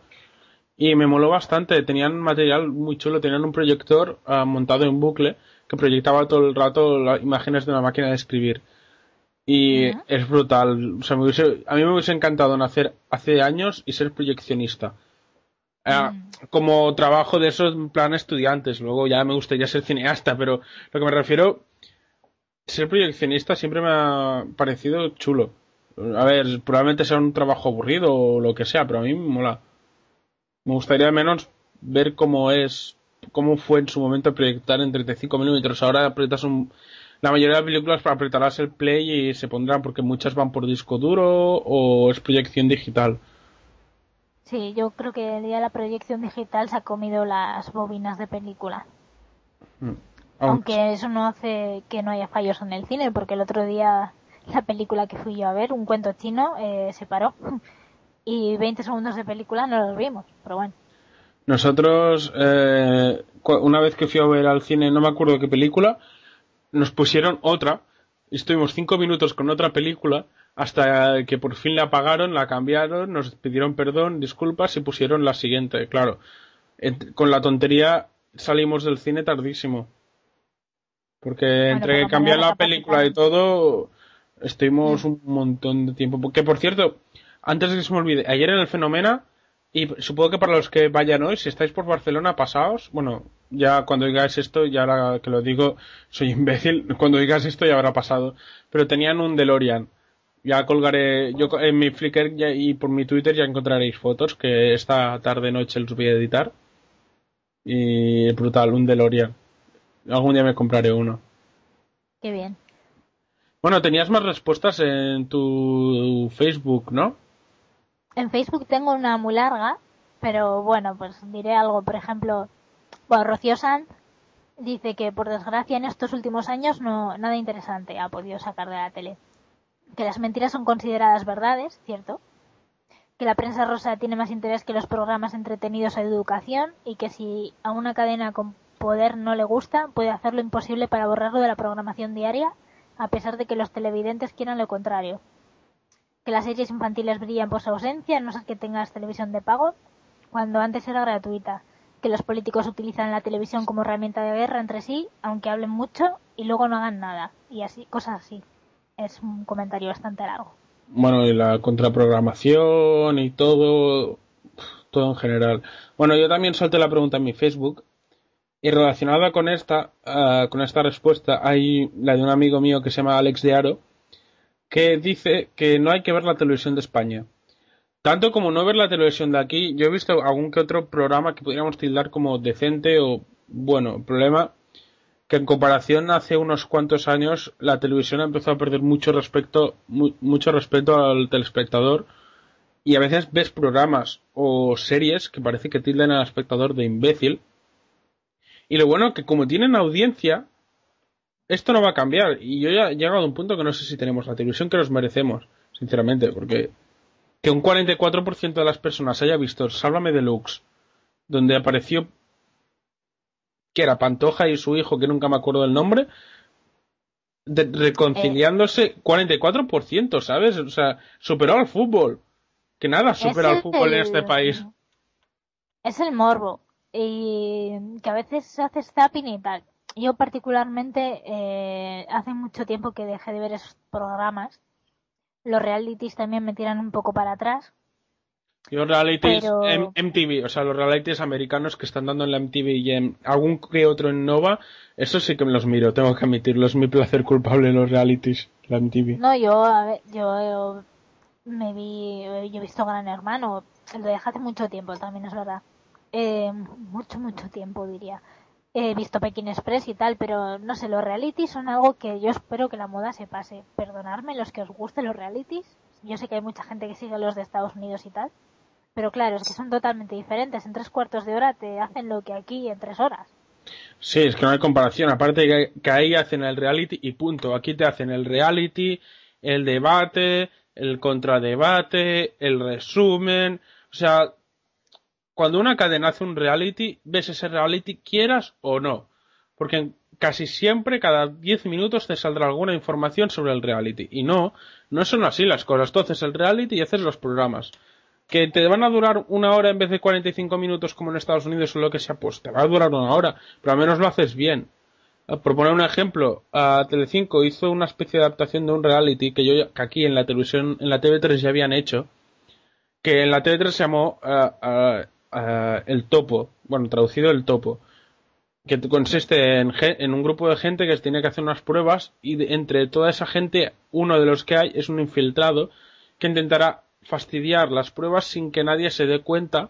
Speaker 1: Y me moló bastante, tenían material muy chulo, tenían un proyector ah, montado en bucle que proyectaba todo el rato las imágenes de una máquina de escribir. Y es brutal, o sea, me hubiese- a mí me hubiese encantado nacer hace años y ser proyeccionista. Ah, como trabajo de esos en plan estudiantes. Luego ya me gustaría ser cineasta, pero lo que me refiero, ser proyeccionista siempre me ha parecido chulo. A ver, probablemente sea un trabajo aburrido o lo que sea, pero a mí me mola. Me gustaría al menos ver cómo es, cómo fue en su momento proyectar en 35 milímetros. Ahora apretas un, la mayoría de películas apretarás el play y se pondrán porque muchas van por disco duro o es proyección digital.
Speaker 2: Sí, yo creo que ya la proyección digital se ha comido las bobinas de película. Mm. Aunque eso no hace que no haya fallos en el cine, porque el otro día la película que fui yo a ver, un cuento chino, eh, se paró. y 20 segundos de película no los vimos, pero bueno.
Speaker 1: Nosotros, eh, una vez que fui a ver al cine, no me acuerdo qué película, nos pusieron otra. Estuvimos cinco minutos con otra película hasta que por fin la apagaron, la cambiaron, nos pidieron perdón, disculpas y pusieron la siguiente. Claro, con la tontería salimos del cine tardísimo. Porque entre cambiar la película y todo, estuvimos un montón de tiempo. Porque por cierto, antes de que se me olvide, ayer en el Fenomena, y supongo que para los que vayan hoy, si estáis por Barcelona, pasaos. Bueno, ya cuando digáis esto, ya ahora que lo digo, soy imbécil. Cuando digas esto ya habrá pasado. Pero tenían un DeLorean. Ya colgaré, yo en mi Flickr y por mi Twitter ya encontraréis fotos que esta tarde noche los voy a editar. Y brutal, un DeLorean. Algún día me compraré uno.
Speaker 2: Qué bien.
Speaker 1: Bueno, tenías más respuestas en tu Facebook, ¿no?
Speaker 2: En Facebook tengo una muy larga, pero bueno, pues diré algo. Por ejemplo, bueno, Rocío Sanz dice que por desgracia en estos últimos años no nada interesante ha podido sacar de la tele. Que las mentiras son consideradas verdades, cierto. Que la prensa rosa tiene más interés que los programas entretenidos de educación y que si a una cadena con poder no le gusta, puede hacer lo imposible para borrarlo de la programación diaria, a pesar de que los televidentes quieran lo contrario. Que las series infantiles brillan por su ausencia, no sé que tengas televisión de pago, cuando antes era gratuita. Que los políticos utilizan la televisión como herramienta de guerra entre sí, aunque hablen mucho y luego no hagan nada. Y así, cosas así. Es un comentario bastante largo.
Speaker 1: Bueno, y la contraprogramación y todo, todo en general. Bueno, yo también solté la pregunta en mi Facebook y relacionada con esta, ah, con esta respuesta, hay la de un amigo mío que se llama Alex de Aro, que dice que no hay que ver la televisión de España. Tanto como no ver la televisión de aquí, yo he visto algún que otro programa que podríamos tildar como decente o bueno. Problema que en comparación hace unos cuantos años la televisión ha empezado a perder mucho respecto, mucho respeto al telespectador y a veces ves programas o series que parece que tildan al espectador de imbécil y lo bueno que como tienen audiencia, esto no va a cambiar. Y yo ya he llegado a un punto que no sé si tenemos la televisión que nos merecemos, sinceramente, porque que un 44% de las personas haya visto Sálvame Deluxe, donde apareció que era Pantoja y su hijo, que nunca me acuerdo del nombre, reconciliándose, 44%, ¿sabes? O sea, superó al fútbol. Que nada supera al fútbol en este país.
Speaker 2: Es el morbo y que a veces haces zapping y tal. Yo particularmente eh, hace mucho tiempo que dejé de ver esos programas. Los realities también me tiran un poco para atrás.
Speaker 1: Los realities MTV, o sea, los realities americanos que están dando en la MTV y en algún que otro en Nova, eso sí que me los miro, tengo que admitirlo, es mi placer culpable los realities, la MTV.
Speaker 2: No, yo, a ver, yo, me vi, yo he visto Gran Hermano, lo dejé hace mucho tiempo, también es verdad eh, mucho, mucho tiempo diría. He visto Pekín Express y tal, pero no sé, los realities son algo que yo espero que la moda se pase. Perdonadme los que os gusten los realities. Yo sé que hay mucha gente que sigue los de Estados Unidos y tal. Pero claro, es que son totalmente diferentes. En tres cuartos de hora te hacen lo que aquí en tres horas.
Speaker 1: Sí, es que no hay comparación. Aparte que, que ahí hacen el reality y punto. Aquí te hacen el reality, el debate, el contradebate, el resumen. O sea, cuando una cadena hace un reality, ves ese reality quieras o no. Porque casi siempre, cada 10 minutos, te saldrá alguna información sobre el reality. Y no, no son así las cosas. Tú haces el reality y haces los programas. Que te van a durar una hora en vez de 45 minutos como en Estados Unidos o lo que sea, pues te va a durar una hora. Pero al menos lo haces bien. Ah, por poner un ejemplo, Telecinco hizo una especie de adaptación de un reality que yo que aquí en la televisión, en la TV3 ya habían hecho, que en la TV3 se llamó ah, ah, eh, el topo, bueno, traducido el topo, que consiste en, en, un grupo de gente que tiene que hacer unas pruebas y entre toda esa gente, uno de los que hay es un infiltrado que intentará fastidiar las pruebas sin que nadie se dé cuenta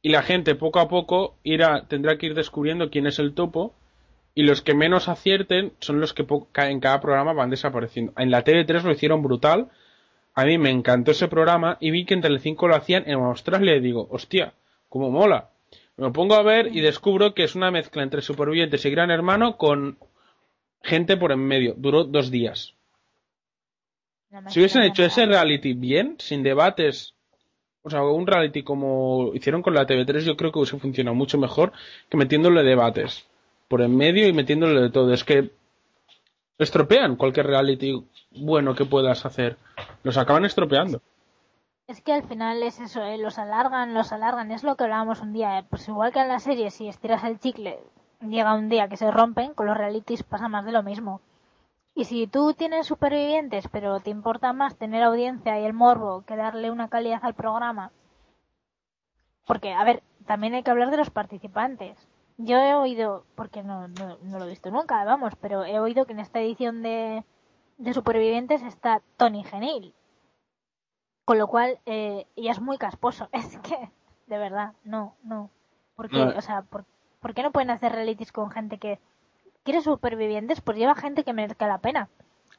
Speaker 1: y la gente poco a poco irá, tendrá que ir descubriendo quién es el topo y los que menos acierten son los que en cada programa van desapareciendo. En la TV3 lo hicieron brutal a mí me encantó ese programa y vi que en Telecinco lo hacían en Australia y digo, hostia, cómo mola. Me pongo a ver y descubro que es una mezcla entre Supervivientes y Gran Hermano con gente por en medio. Duró dos días. Si hubiesen hecho ese reality bien, sin debates, o sea, un reality como hicieron con la TV3, yo creo que hubiese funcionado mucho mejor que metiéndole debates por en medio y metiéndole de todo. Es que estropean cualquier reality bueno que puedas hacer. Los acaban estropeando.
Speaker 2: Es que al final es eso, ¿eh? los alargan, los alargan. Es lo que hablábamos un día. ¿eh? Pues igual que en la serie, si estiras el chicle, llega un día que se rompen, con los realities pasa más de lo mismo. Y si tú tienes supervivientes, pero te importa más tener audiencia y el morbo que darle una calidad al programa. Porque, a ver, también hay que hablar de los participantes. Yo he oído, porque no, no, no lo he visto nunca, vamos, pero he oído que en esta edición de, de Supervivientes está Tony Genil. Con lo cual, eh, ya es muy casposo. Es que, de verdad, no, no. Porque,
Speaker 1: No.
Speaker 2: o sea, ¿por, por qué no pueden hacer realities con gente que quiere supervivientes? Pues lleva gente que merezca la pena.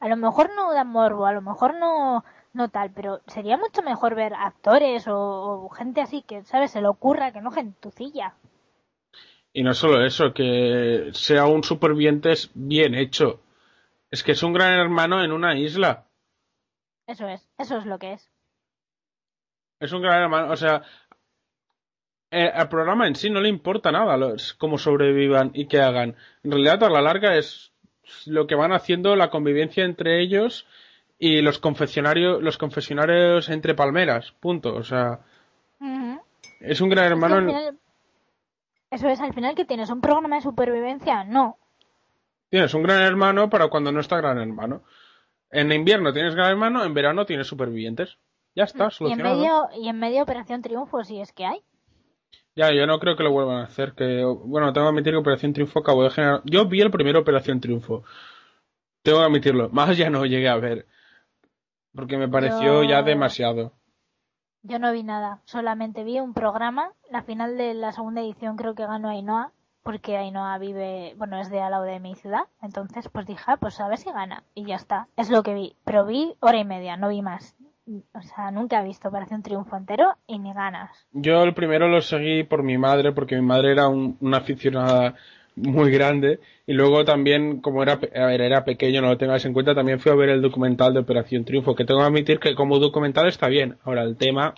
Speaker 2: A lo mejor no da morbo, a lo mejor no, no tal, pero sería mucho mejor ver actores o, o gente así que, ¿sabes? Se le ocurra que no gentucilla.
Speaker 1: Y no solo eso, que sea un supervivientes bien hecho. Es que es un gran hermano en una isla.
Speaker 2: Eso es, eso es lo que es.
Speaker 1: Es un gran hermano, o sea, eh, al programa en sí no le importa nada los, cómo sobrevivan y qué hagan. En realidad, a la larga es lo que van haciendo la convivencia entre ellos y los confesionarios, los confesionarios entre palmeras, punto. O sea, es un gran
Speaker 2: Es que
Speaker 1: hermano. en-
Speaker 2: eso es, al final que tienes un programa de supervivencia, no.
Speaker 1: Tienes un gran hermano para cuando no está gran hermano. En invierno tienes gran hermano, en verano tienes supervivientes. Ya está,
Speaker 2: Y en
Speaker 1: solucionado.
Speaker 2: medio, y en medio Operación Triunfo, si es que hay.
Speaker 1: Ya, yo no creo que lo vuelvan a hacer. Que, bueno, tengo que admitir que Operación Triunfo acabó de generar. Yo vi el primer Operación Triunfo. Tengo que admitirlo. Más ya no llegué a ver. Porque me pareció
Speaker 2: Yo-
Speaker 1: ya demasiado.
Speaker 2: Yo no vi nada, solamente vi un programa, la final de la segunda edición creo que ganó Ainhoa, porque Ainhoa vive, bueno, es de al lado de mi ciudad, entonces pues dije, ah, pues a ver si gana, y ya está, es lo que vi, pero vi hora y media, no vi más. O sea, nunca he visto Operación Triunfo entero y ni ganas.
Speaker 1: Yo el primero lo seguí por mi madre, porque mi madre era un- una aficionada muy grande. Y luego también, como era, a ver, era pequeño, no lo tengáis en cuenta, también fui a ver el documental de Operación Triunfo, que tengo que admitir que como documental está bien. Ahora, el tema,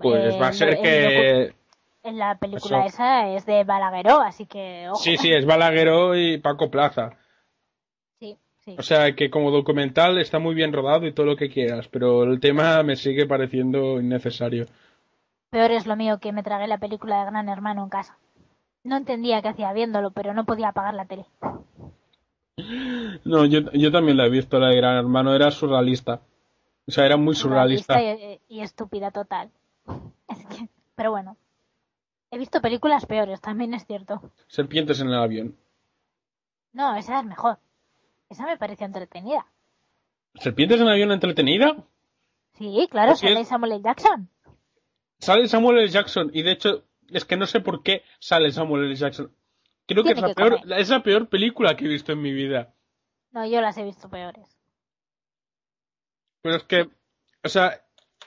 Speaker 1: pues va a ser
Speaker 2: el
Speaker 1: que...
Speaker 2: En la película
Speaker 1: Eso.
Speaker 2: esa es de Balagueró, así que ojo.
Speaker 1: Sí, sí, es Balagueró y Paco Plaza.
Speaker 2: Sí.
Speaker 1: O sea que como documental está muy bien rodado y todo lo que quieras, pero el tema me sigue pareciendo innecesario.
Speaker 2: Peor es lo mío que me tragué la película de Gran Hermano en casa. No entendía qué hacía viéndolo, pero no podía apagar la tele.
Speaker 1: No, yo, yo también la he visto, la de Gran Hermano, era surrealista. O sea, era muy surrealista.
Speaker 2: Surrealista Y, y estúpida total. Es que, pero bueno. He visto películas peores, también es cierto.
Speaker 1: Serpientes en el avión.
Speaker 2: No, esa es mejor. Esa me pareció entretenida.
Speaker 1: ¿Serpientes en avión entretenida?
Speaker 2: Sí, claro, sale
Speaker 1: es.
Speaker 2: Samuel L. Jackson.
Speaker 1: Sale Samuel L. Jackson y de hecho es que no sé por qué sale Samuel L. Jackson. Creo que es la,
Speaker 2: que
Speaker 1: peor,
Speaker 2: comer.
Speaker 1: es la peor película que he visto en mi vida.
Speaker 2: No, yo las he visto peores.
Speaker 1: Pero es que, o sea,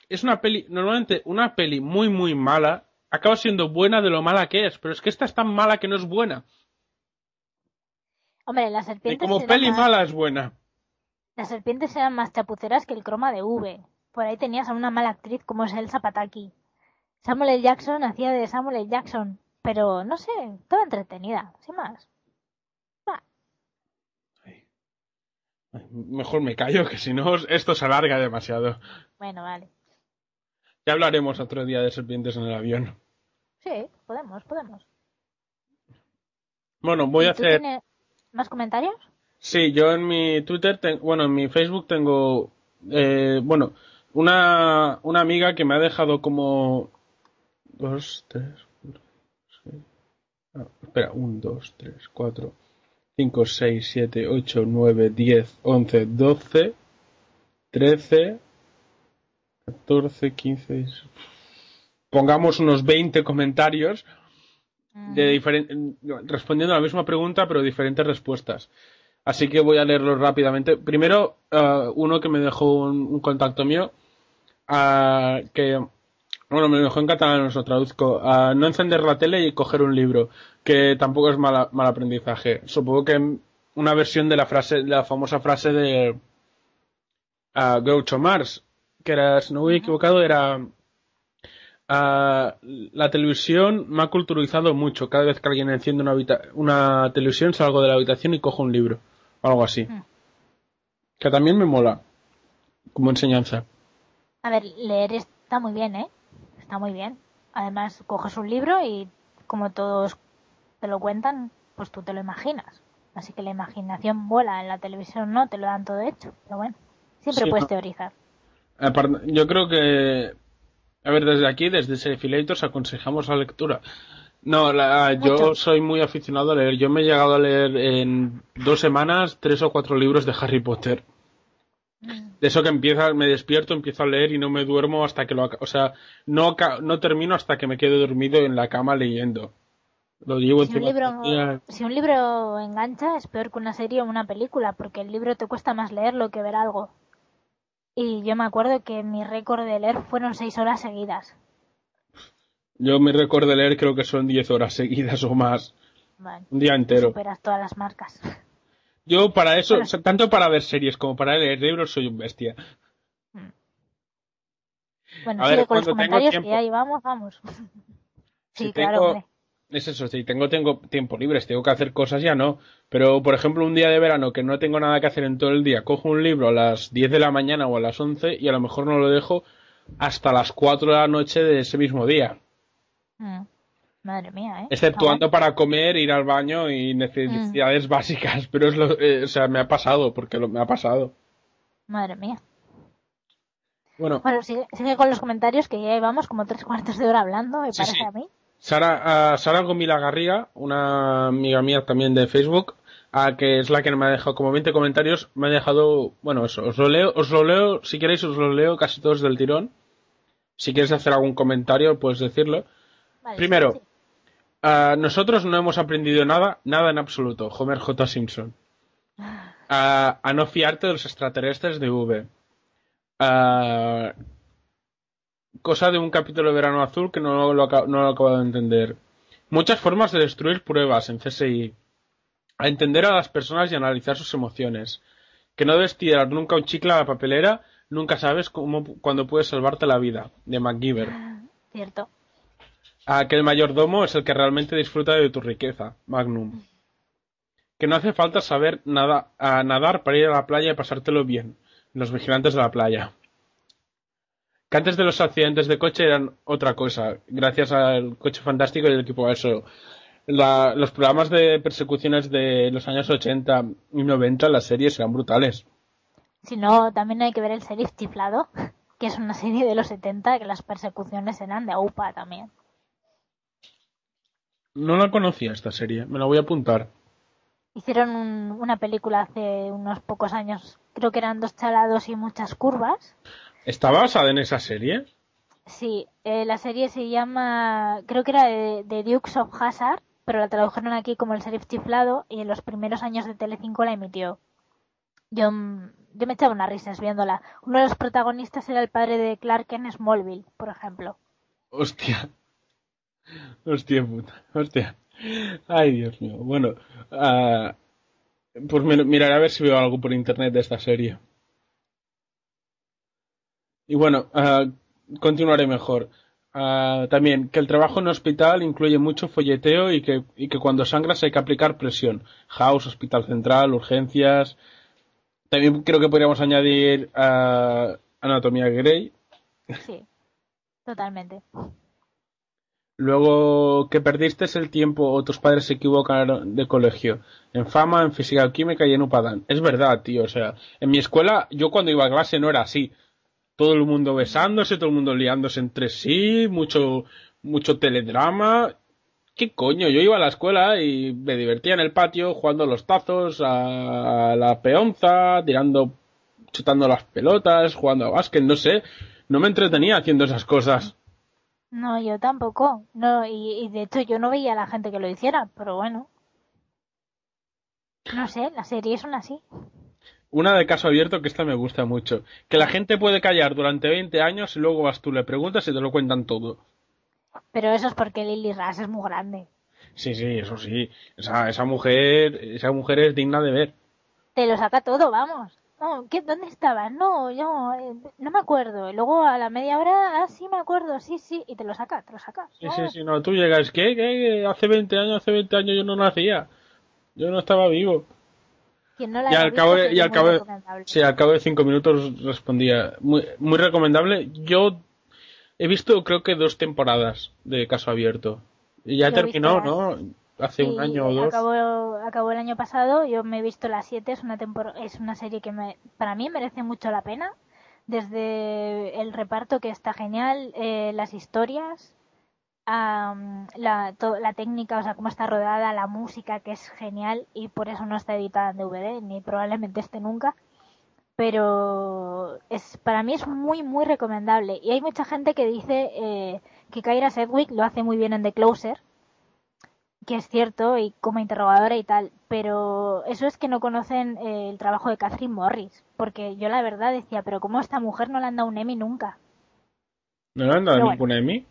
Speaker 1: es una peli, normalmente una peli muy muy mala acaba siendo buena de lo mala que es, pero es que esta es tan mala que no es buena.
Speaker 2: Hombre, las
Speaker 1: Y
Speaker 2: serpientes,
Speaker 1: como
Speaker 2: eran
Speaker 1: peli
Speaker 2: más,
Speaker 1: mala es buena.
Speaker 2: las serpientes eran más chapuceras que el croma de V. Por ahí tenías a una mala actriz como es Elsa Pataki. Samuel L. Jackson hacía de Samuel L. Jackson. Pero, no sé, estaba entretenida, sin más.
Speaker 1: Ay, Mejor me callo, que si no esto se alarga demasiado.
Speaker 2: Bueno, vale.
Speaker 1: Ya hablaremos otro día de serpientes en el avión.
Speaker 2: Sí, podemos, podemos.
Speaker 1: Bueno, voy
Speaker 2: ¿Y
Speaker 1: a hacer...
Speaker 2: tienes más comentarios?
Speaker 1: Sí, yo en mi Twitter, ten- bueno, en mi Facebook tengo, eh, bueno, una, una amiga que me ha dejado como dos, tres, ah, espera, un, dos, tres, cuatro, cinco, seis, siete, ocho, nueve, diez, once, doce, trece, catorce, quince, pongamos unos 20 comentarios de
Speaker 2: Mm,
Speaker 1: respondiendo a la misma pregunta pero diferentes respuestas. Así que voy a leerlos rápidamente. Primero, uh, uno que me dejó un, un contacto mío, uh, que, bueno, me lo dejó en catalán, os lo traduzco. Uh, no encender la tele y coger un libro, que tampoco es mal, mal aprendizaje. Supongo que una versión de la frase, de la famosa frase de Go to Mars, que era, si no voy equivocado, era la televisión me ha culturalizado mucho. Cada vez que alguien enciende una, una televisión salgo de la habitación y cojo un libro o algo así.
Speaker 2: Mm.
Speaker 1: Que también me mola como enseñanza.
Speaker 2: A ver, leer está muy bien, ¿eh? Está muy bien. Además, coges un libro y como todos te lo cuentan, pues tú te lo imaginas. Así que la imaginación vuela en la televisión, no, te lo dan todo hecho. Pero bueno, siempre
Speaker 1: Sí,
Speaker 2: puedes
Speaker 1: no.
Speaker 2: teorizar.
Speaker 1: Yo creo que, a ver, desde aquí, desde Serifilators, aconsejamos la lectura. No, la- yo
Speaker 2: Mucho.
Speaker 1: soy muy aficionado a leer. Yo me he llegado a leer en dos semanas tres o cuatro libros de Harry Potter. De eso que empieza, me despierto, empiezo a leer y no me duermo hasta que lo, o sea, no, no termino hasta que me quedo dormido en la cama leyendo. Lo llevo
Speaker 2: Si un, libro, si un libro engancha, es peor que una serie o una película, porque el libro te cuesta más leerlo que ver algo. Y yo me acuerdo que mi récord de leer fueron seis horas seguidas.
Speaker 1: Yo me recuerdo leer, creo que son diez horas seguidas o más. Un día entero.
Speaker 2: superas todas las marcas.
Speaker 1: Yo para eso, tanto para ver series como para leer libros, soy un bestia.
Speaker 2: Bueno,
Speaker 1: A
Speaker 2: sigue
Speaker 1: ver,
Speaker 2: con los comentarios que ya llevamos, vamos. sí,
Speaker 1: Si
Speaker 2: claro,
Speaker 1: tengo-
Speaker 2: hombre.
Speaker 1: Es eso, si tengo, tengo tiempo libre, si tengo que hacer cosas ya no. Pero, por ejemplo, un día de verano que no tengo nada que hacer en todo el día, cojo un libro a las 10 de la mañana o a las 11 y a lo mejor no lo dejo hasta las 4 de la noche de ese mismo día.
Speaker 2: Mm. Madre mía, ¿eh?
Speaker 1: Exceptuando para comer, ir al baño y necesidades básicas. Pero es lo, eh, o sea, me ha pasado, porque lo, me ha pasado.
Speaker 2: Madre mía.
Speaker 1: Bueno,
Speaker 2: Bueno, sigue, sigue con los comentarios que ya llevamos como tres cuartos de hora hablando, me
Speaker 1: Sí,
Speaker 2: parece
Speaker 1: sí.
Speaker 2: a mí.
Speaker 1: Sara, Sara Gomila Garriga, una amiga mía también de Facebook, a que es la que me ha dejado como 20 comentarios, me ha dejado, bueno, eso, os lo leo, os lo leo, si queréis os lo leo casi todos del tirón. Si quieres hacer algún comentario, puedes decirlo.
Speaker 2: Vale,
Speaker 1: Primero,
Speaker 2: sí, sí.
Speaker 1: nosotros no hemos aprendido nada, nada en absoluto, Homer J. Simpson. Ah, a no fiarte de los extraterrestres de V. Ah, cosa de un capítulo de Verano Azul que no lo, no lo he acabado de entender. Muchas formas de destruir pruebas en CSI. A entender a las personas y analizar sus emociones. Que no debes tirar nunca un chicle a la papelera, nunca sabes cómo, cuándo puedes salvarte la vida. De MacGyver.
Speaker 2: Cierto.
Speaker 1: A que el mayordomo es el que realmente disfruta de tu riqueza. Magnum. Que no hace falta saber nada, a nadar para ir a la playa y pasártelo bien. Los vigilantes de la playa. Que antes de los accidentes de coche eran otra cosa. Gracias al coche fantástico y el equipo eso. La- los programas de persecuciones de los años 80 y 90, las series eran brutales.
Speaker 2: Si no, también hay que ver el Sheriff Chiflado, que es una serie de los 70 que las persecuciones eran de AUPA también.
Speaker 1: No la conocía esta serie, me la voy a apuntar.
Speaker 2: Hicieron un- una película hace unos pocos años, creo que eran dos chalados y muchas curvas.
Speaker 1: ¿Está basada en esa serie?
Speaker 2: Sí, eh, la serie se llama, creo que era de, de Dukes of Hazzard, pero la tradujeron aquí como el Sheriff Chiflado y en los primeros años de Telecinco la emitió. Yo, mm, yo me echaba unas risas viéndola. Uno de los protagonistas era el padre de Clark en Smallville, por ejemplo.
Speaker 1: Hostia. Hostia puta. Hostia. Ay, Dios mío. Bueno, ah, pues mir- miraré a ver si veo algo por internet de esta serie. Y bueno, ah, continuaré mejor. Ah, también que el trabajo en hospital incluye mucho folleteo y que, y que cuando sangras hay que aplicar presión. House, hospital central, urgencias. También creo que podríamos añadir ah, anatomía Grey.
Speaker 2: Sí, totalmente.
Speaker 1: Luego que perdiste el tiempo o tus padres se equivocaron de colegio. En fama, en física química y en Upadán. Es verdad, tío. O sea, en mi escuela, yo cuando iba a clase no era así. Todo el mundo besándose, todo el mundo liándose entre sí, mucho, mucho teledrama. ¿Qué coño? Yo iba a la escuela y me divertía en el patio jugando los tazos, a la peonza, tirando, chutando las pelotas, jugando a básquet, no sé. No me entretenía haciendo esas cosas.
Speaker 2: No, yo tampoco. No, y, y de hecho yo no veía a la gente que lo hiciera, pero bueno. No sé, las series son así.
Speaker 1: Una de caso abierto que esta me gusta mucho. Que la gente puede callar durante 20 años y luego vas tú, le preguntas y te lo cuentan todo.
Speaker 2: Pero eso es porque Lily Ras es muy grande.
Speaker 1: Sí, sí, eso sí. Esa, esa mujer, esa mujer es digna de ver.
Speaker 2: Te lo saca todo, vamos. No, ¿qué, ¿Dónde estabas? No, yo eh, no me acuerdo. Y luego a la media hora, ah, sí me acuerdo, sí, sí. Y te lo saca, te lo saca.
Speaker 1: Sí, sí, sí, no, tú llegas, ¿qué? ¿Qué? Hace 20 años, hace 20 años yo no nacía. Yo no estaba vivo.
Speaker 2: Quien no la
Speaker 1: Y al cabo,
Speaker 2: visto,
Speaker 1: y al cabo, sí, al cabo de cinco minutos respondía. Muy, muy recomendable. Yo he visto creo que dos temporadas de Caso Abierto. Y ya terminó,
Speaker 2: visto
Speaker 1: ¿no? Hace un año o dos.
Speaker 2: Acabó, acabó el año pasado, yo me he visto las 7, es una, tempor- es una serie que me, para mí merece mucho la pena, desde el reparto que está genial, eh, las historias, la, to- la técnica, o sea, cómo está rodada, la música que es genial y por eso no está editada en DVD, ni probablemente esté nunca. Pero es, para mí es muy, muy recomendable. Y hay mucha gente que dice eh, que Kyra Sedgwick lo hace muy bien en The Closer, que es cierto, y como interrogadora y tal, pero eso es que no conocen eh, el trabajo de Catherine Morris, porque yo la verdad decía, pero ¿cómo esta mujer no le han dado un Emmy nunca?
Speaker 1: ¿No le han dado ningún Emmy?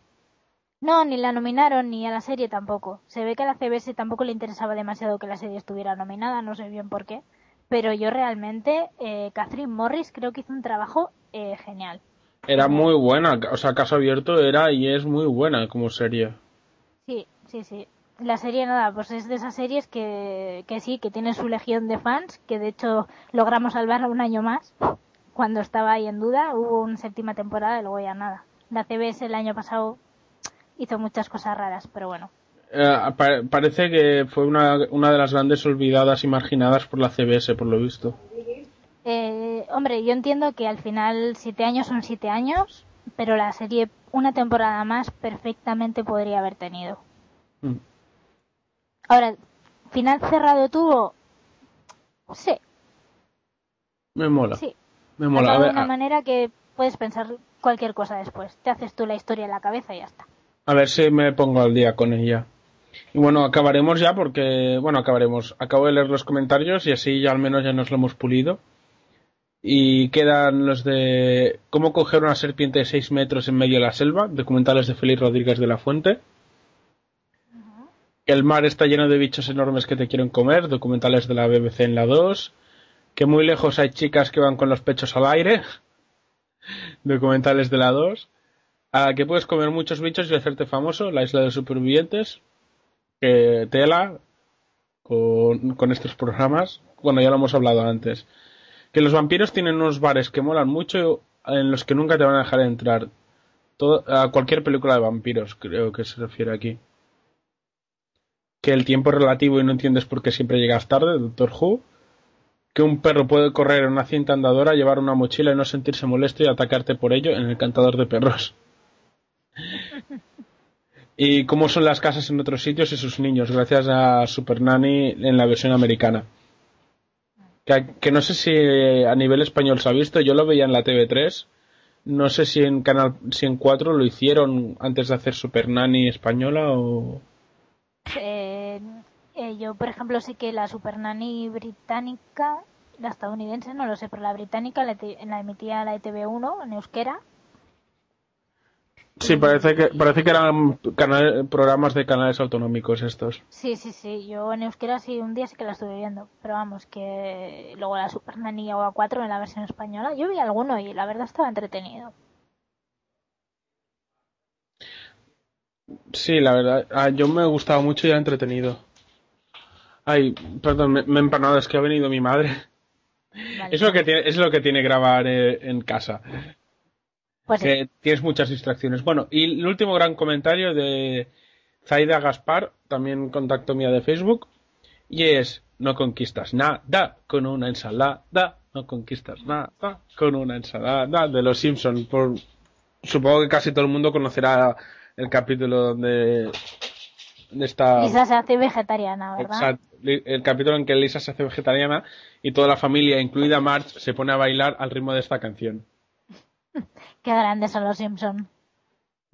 Speaker 2: No, ni la nominaron, ni a la serie tampoco. Se ve que a la CBS tampoco le interesaba demasiado que la serie estuviera nominada, no sé bien por qué, pero yo realmente, eh, Catherine Morris creo que hizo un trabajo eh, genial.
Speaker 1: Era muy buena. O sea, Caso Abierto era y es muy buena como serie.
Speaker 2: Sí, sí, sí. La serie nada, pues es de esas series que, que sí, que tiene su legión de fans, que de hecho logramos salvarla un año más cuando estaba ahí en duda. Hubo una séptima temporada y luego ya nada. La CBS el año pasado hizo muchas cosas raras, pero bueno.
Speaker 1: Eh, pa- parece que fue una, una de las grandes olvidadas y marginadas por la CBS, por lo visto.
Speaker 2: Eh, hombre, yo entiendo que al final siete años son siete años, pero la serie una temporada más perfectamente podría haber tenido.
Speaker 1: Mm.
Speaker 2: Ahora, final cerrado tuvo, sí,
Speaker 1: Me mola.
Speaker 2: sí.
Speaker 1: Me mola. A
Speaker 2: Acaba de una
Speaker 1: a,
Speaker 2: manera que puedes pensar cualquier cosa después. Te haces tú la historia en la cabeza y ya está.
Speaker 1: A ver si me pongo al día con ella. Y bueno, acabaremos ya porque, bueno, acabaremos. Acabo de leer los comentarios y así ya al menos ya nos lo hemos pulido. Y quedan los de cómo coger una serpiente de 6 metros en medio de la selva, documentales de Félix Rodríguez de la Fuente. Que el mar está lleno de bichos enormes que te quieren comer, documentales de la BBC en la 2. Que muy lejos hay chicas que van con los pechos al aire, documentales de la 2. A que puedes comer muchos bichos y hacerte famoso, la isla de los supervivientes. Que tela con, con estos programas. Bueno, ya lo hemos hablado antes. Que los vampiros tienen unos bares que molan mucho en los que nunca te van a dejar entrar. Todo, a cualquier película de vampiros, creo que se refiere aquí. Que el tiempo es relativo y no entiendes por qué siempre llegas tarde, Doctor Who. Que un perro puede correr en una cinta andadora, llevar una mochila y no sentirse molesto y atacarte por ello en el cantador de perros. Y cómo son las casas en otros sitios y sus niños, gracias a Super Nanny en la versión americana. Que, no sé si a nivel español se ha visto, yo lo veía en la TV3. No sé si en Canal si en 4 lo hicieron antes de hacer Super Nanny española o.
Speaker 2: Eh, eh, yo, por ejemplo, sé que la Super Nanny británica, la estadounidense, no lo sé, pero la británica la, la emitía la ETV1 en euskera.
Speaker 1: Sí, parece que parece que eran canal- programas de canales autonómicos estos.
Speaker 2: Sí, sí, sí. Yo en euskera sí, un día sí que la estuve viendo. Pero vamos, que luego la Super Nanny o A4 en la versión española. Yo vi alguno y la verdad estaba entretenido.
Speaker 1: Sí, la verdad, ah, yo me gustaba mucho y era entretenido. Ay, perdón, me, me he empanado, es que ha venido mi madre.
Speaker 2: Vale.
Speaker 1: Es lo que tiene, es lo que tiene grabar eh, en casa.
Speaker 2: Pues sí.
Speaker 1: tienes muchas distracciones. Bueno, y el último gran comentario de Zaida Gaspar, también contacto mía de Facebook, y es, no conquistas nada con una ensalada, no conquistas nada con una ensalada de los Simpsons. Por, supongo que casi todo el mundo conocerá el capítulo donde, está...
Speaker 2: Lisa se hace vegetariana, ¿verdad?
Speaker 1: Exacto. Li- El capítulo en que Lisa se hace vegetariana y toda la familia, incluida Marge, se pone a bailar al ritmo de esta canción.
Speaker 2: Qué grandes son los Simpson.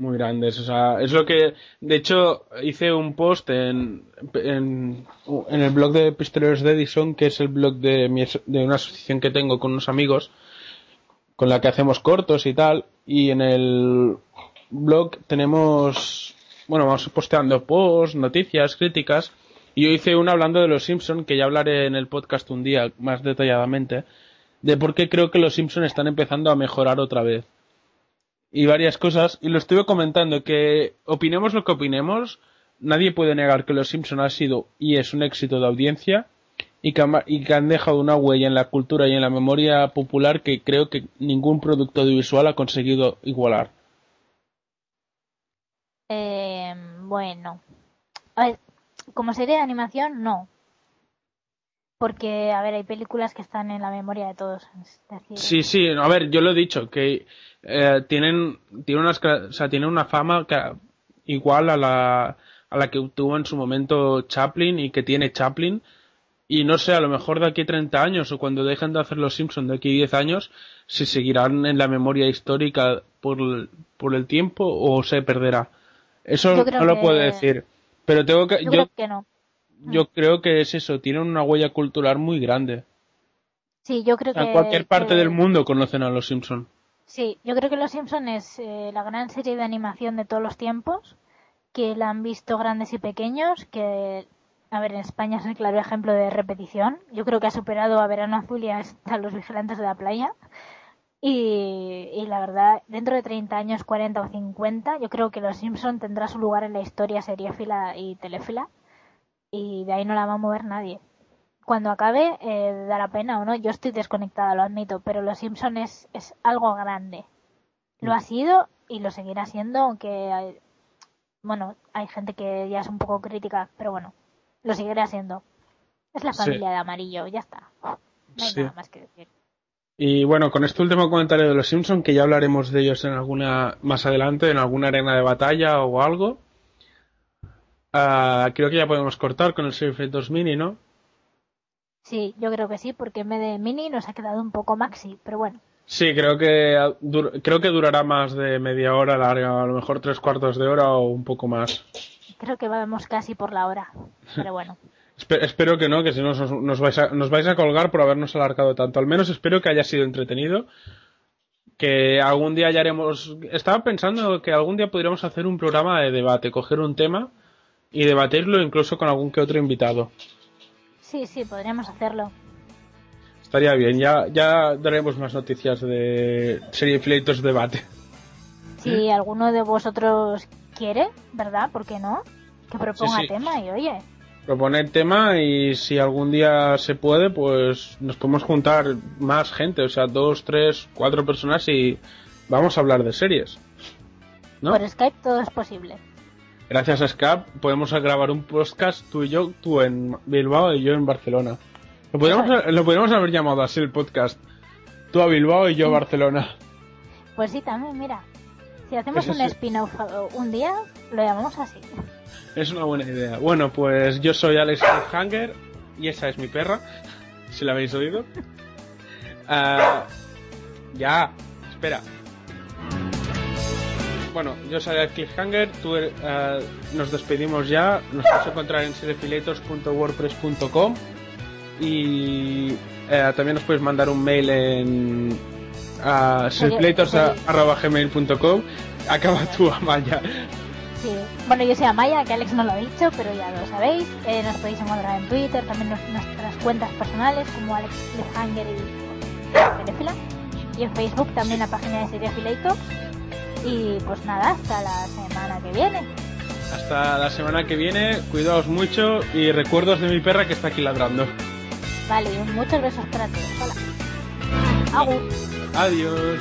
Speaker 1: Muy grandes, o sea, es lo que, de hecho, hice un post en, en, el blog de Pistoleros de Edison, que es el blog de, mi, de una asociación que tengo con unos amigos, con la que hacemos cortos y tal, y en el blog tenemos, bueno, vamos posteando posts, noticias, críticas, y yo hice una hablando de los Simpsons, que ya hablaré en el podcast un día más detalladamente, de por qué creo que los Simpsons están empezando a mejorar otra vez y varias cosas. Y lo estuve comentando que opinemos lo que opinemos, nadie puede negar que Los Simpson ha sido y es un éxito de audiencia y que, han, y que han dejado una huella en la cultura y en la memoria popular que creo que ningún producto audiovisual ha conseguido igualar.
Speaker 2: Eh, bueno, a ver, como serie de animación, no. Porque, a ver, hay películas que están en la memoria de todos. Decir,
Speaker 1: Sí, sí, a ver, yo lo he dicho, que eh, tienen, tienen, unas, o sea, tienen una fama que, igual a la, a la que tuvo en su momento Chaplin y que tiene Chaplin. Y no sé, a lo mejor de aquí a 30 años o cuando dejen de hacer los Simpsons de aquí a 10 años, si seguirán en la memoria histórica por, el- por el tiempo o se perderá. Eso no lo
Speaker 2: que-
Speaker 1: puedo decir. Pero tengo que,
Speaker 2: yo
Speaker 1: yo,
Speaker 2: creo que no.
Speaker 1: Yo creo que es eso, tienen una huella cultural muy grande.
Speaker 2: Sí, yo creo
Speaker 1: O sea,
Speaker 2: que.
Speaker 1: en cualquier parte
Speaker 2: que-
Speaker 1: del mundo conocen a los Simpsons.
Speaker 2: Sí, yo creo que Los Simpson es eh, la gran serie de animación de todos los tiempos, que la han visto grandes y pequeños, que, a ver, en España es el claro ejemplo de repetición. Yo creo que ha superado a Verano Azul y a, a Los Vigilantes de la Playa. Y, y la verdad, dentro de 30 años, 40 o 50, yo creo que Los Simpson tendrá su lugar en la historia seriéfila y telefila. Y de ahí no la va a mover nadie. Cuando acabe, eh, dará pena o no. Yo estoy desconectada, lo admito, pero Los Simpson es, es algo grande. Lo ha sido y lo seguirá siendo, aunque hay- bueno, hay gente que ya es un poco crítica, pero bueno, lo seguirá siendo. Es la
Speaker 1: Sí.
Speaker 2: familia de amarillo, ya está. No hay
Speaker 1: Sí.
Speaker 2: nada más que decir.
Speaker 1: Y bueno, con este último comentario de los Simpsons, que ya hablaremos de ellos en alguna más adelante, en alguna arena de batalla o algo. Ah, creo que ya podemos cortar con el Series 2 Mini, ¿no?
Speaker 2: Sí, yo creo que sí, porque en vez de mini nos ha quedado un poco maxi, pero bueno.
Speaker 1: Sí, creo que ah, creo que durará más de media hora larga, a lo mejor tres cuartos de hora o un poco más.
Speaker 2: Creo que vamos casi por la hora, pero bueno.
Speaker 1: Espe- espero que no, que si no nos, nos vais a, nos vais a colgar por habernos alargado tanto. Al menos espero que haya sido entretenido. Que algún día ya haremos. Estaba pensando que algún día podríamos hacer un programa de debate, coger un tema y debatirlo incluso con algún que otro invitado.
Speaker 2: Sí, sí, podríamos hacerlo.
Speaker 1: Estaría bien, ya, ya daremos más noticias de serie Fileitos debate.
Speaker 2: Si alguno de vosotros quiere, ¿verdad? ¿Por qué no? Que proponga
Speaker 1: sí.
Speaker 2: tema y oye,
Speaker 1: Proponer tema y si algún día se puede, pues nos podemos juntar más gente, o sea, dos, tres, cuatro personas y vamos a hablar de series. ¿No?
Speaker 2: por Skype todo es posible.
Speaker 1: Gracias a Skype podemos grabar un podcast tú y yo, tú en Bilbao y yo en Barcelona. Lo podríamos, lo podríamos haber llamado así el podcast. Tú a Bilbao y yo a Barcelona.
Speaker 2: Pues sí, también, mira. Si hacemos
Speaker 1: Eso
Speaker 2: un
Speaker 1: sí.
Speaker 2: spin-off un día, lo llamamos así.
Speaker 1: Es una buena idea. Bueno, pues yo soy Alex Hanger y esa es mi perra, si la habéis oído. Ah, ya, espera. Bueno, yo soy Alex Cliffhanger, tú eh, nos despedimos ya, nos puedes encontrar en seriefiletos.wordpress.com y eh, también nos puedes mandar un mail en a seriefiletos.gmail.com Acaba tú, Amaya.
Speaker 2: Sí. Bueno, yo soy Amaya, que Alex no lo ha dicho, pero ya lo sabéis. Eh, nos podéis encontrar en Twitter, también en nuestras cuentas personales como Alex Cliffhanger y Telefila. Y en Facebook también la página de Serie Affiliator. Y pues nada, hasta la semana que viene.
Speaker 1: Hasta la semana que viene, cuidaos mucho y recuerdos de mi perra que está aquí ladrando.
Speaker 2: Vale, y muchos besos para todos. Hola.
Speaker 1: Adiós.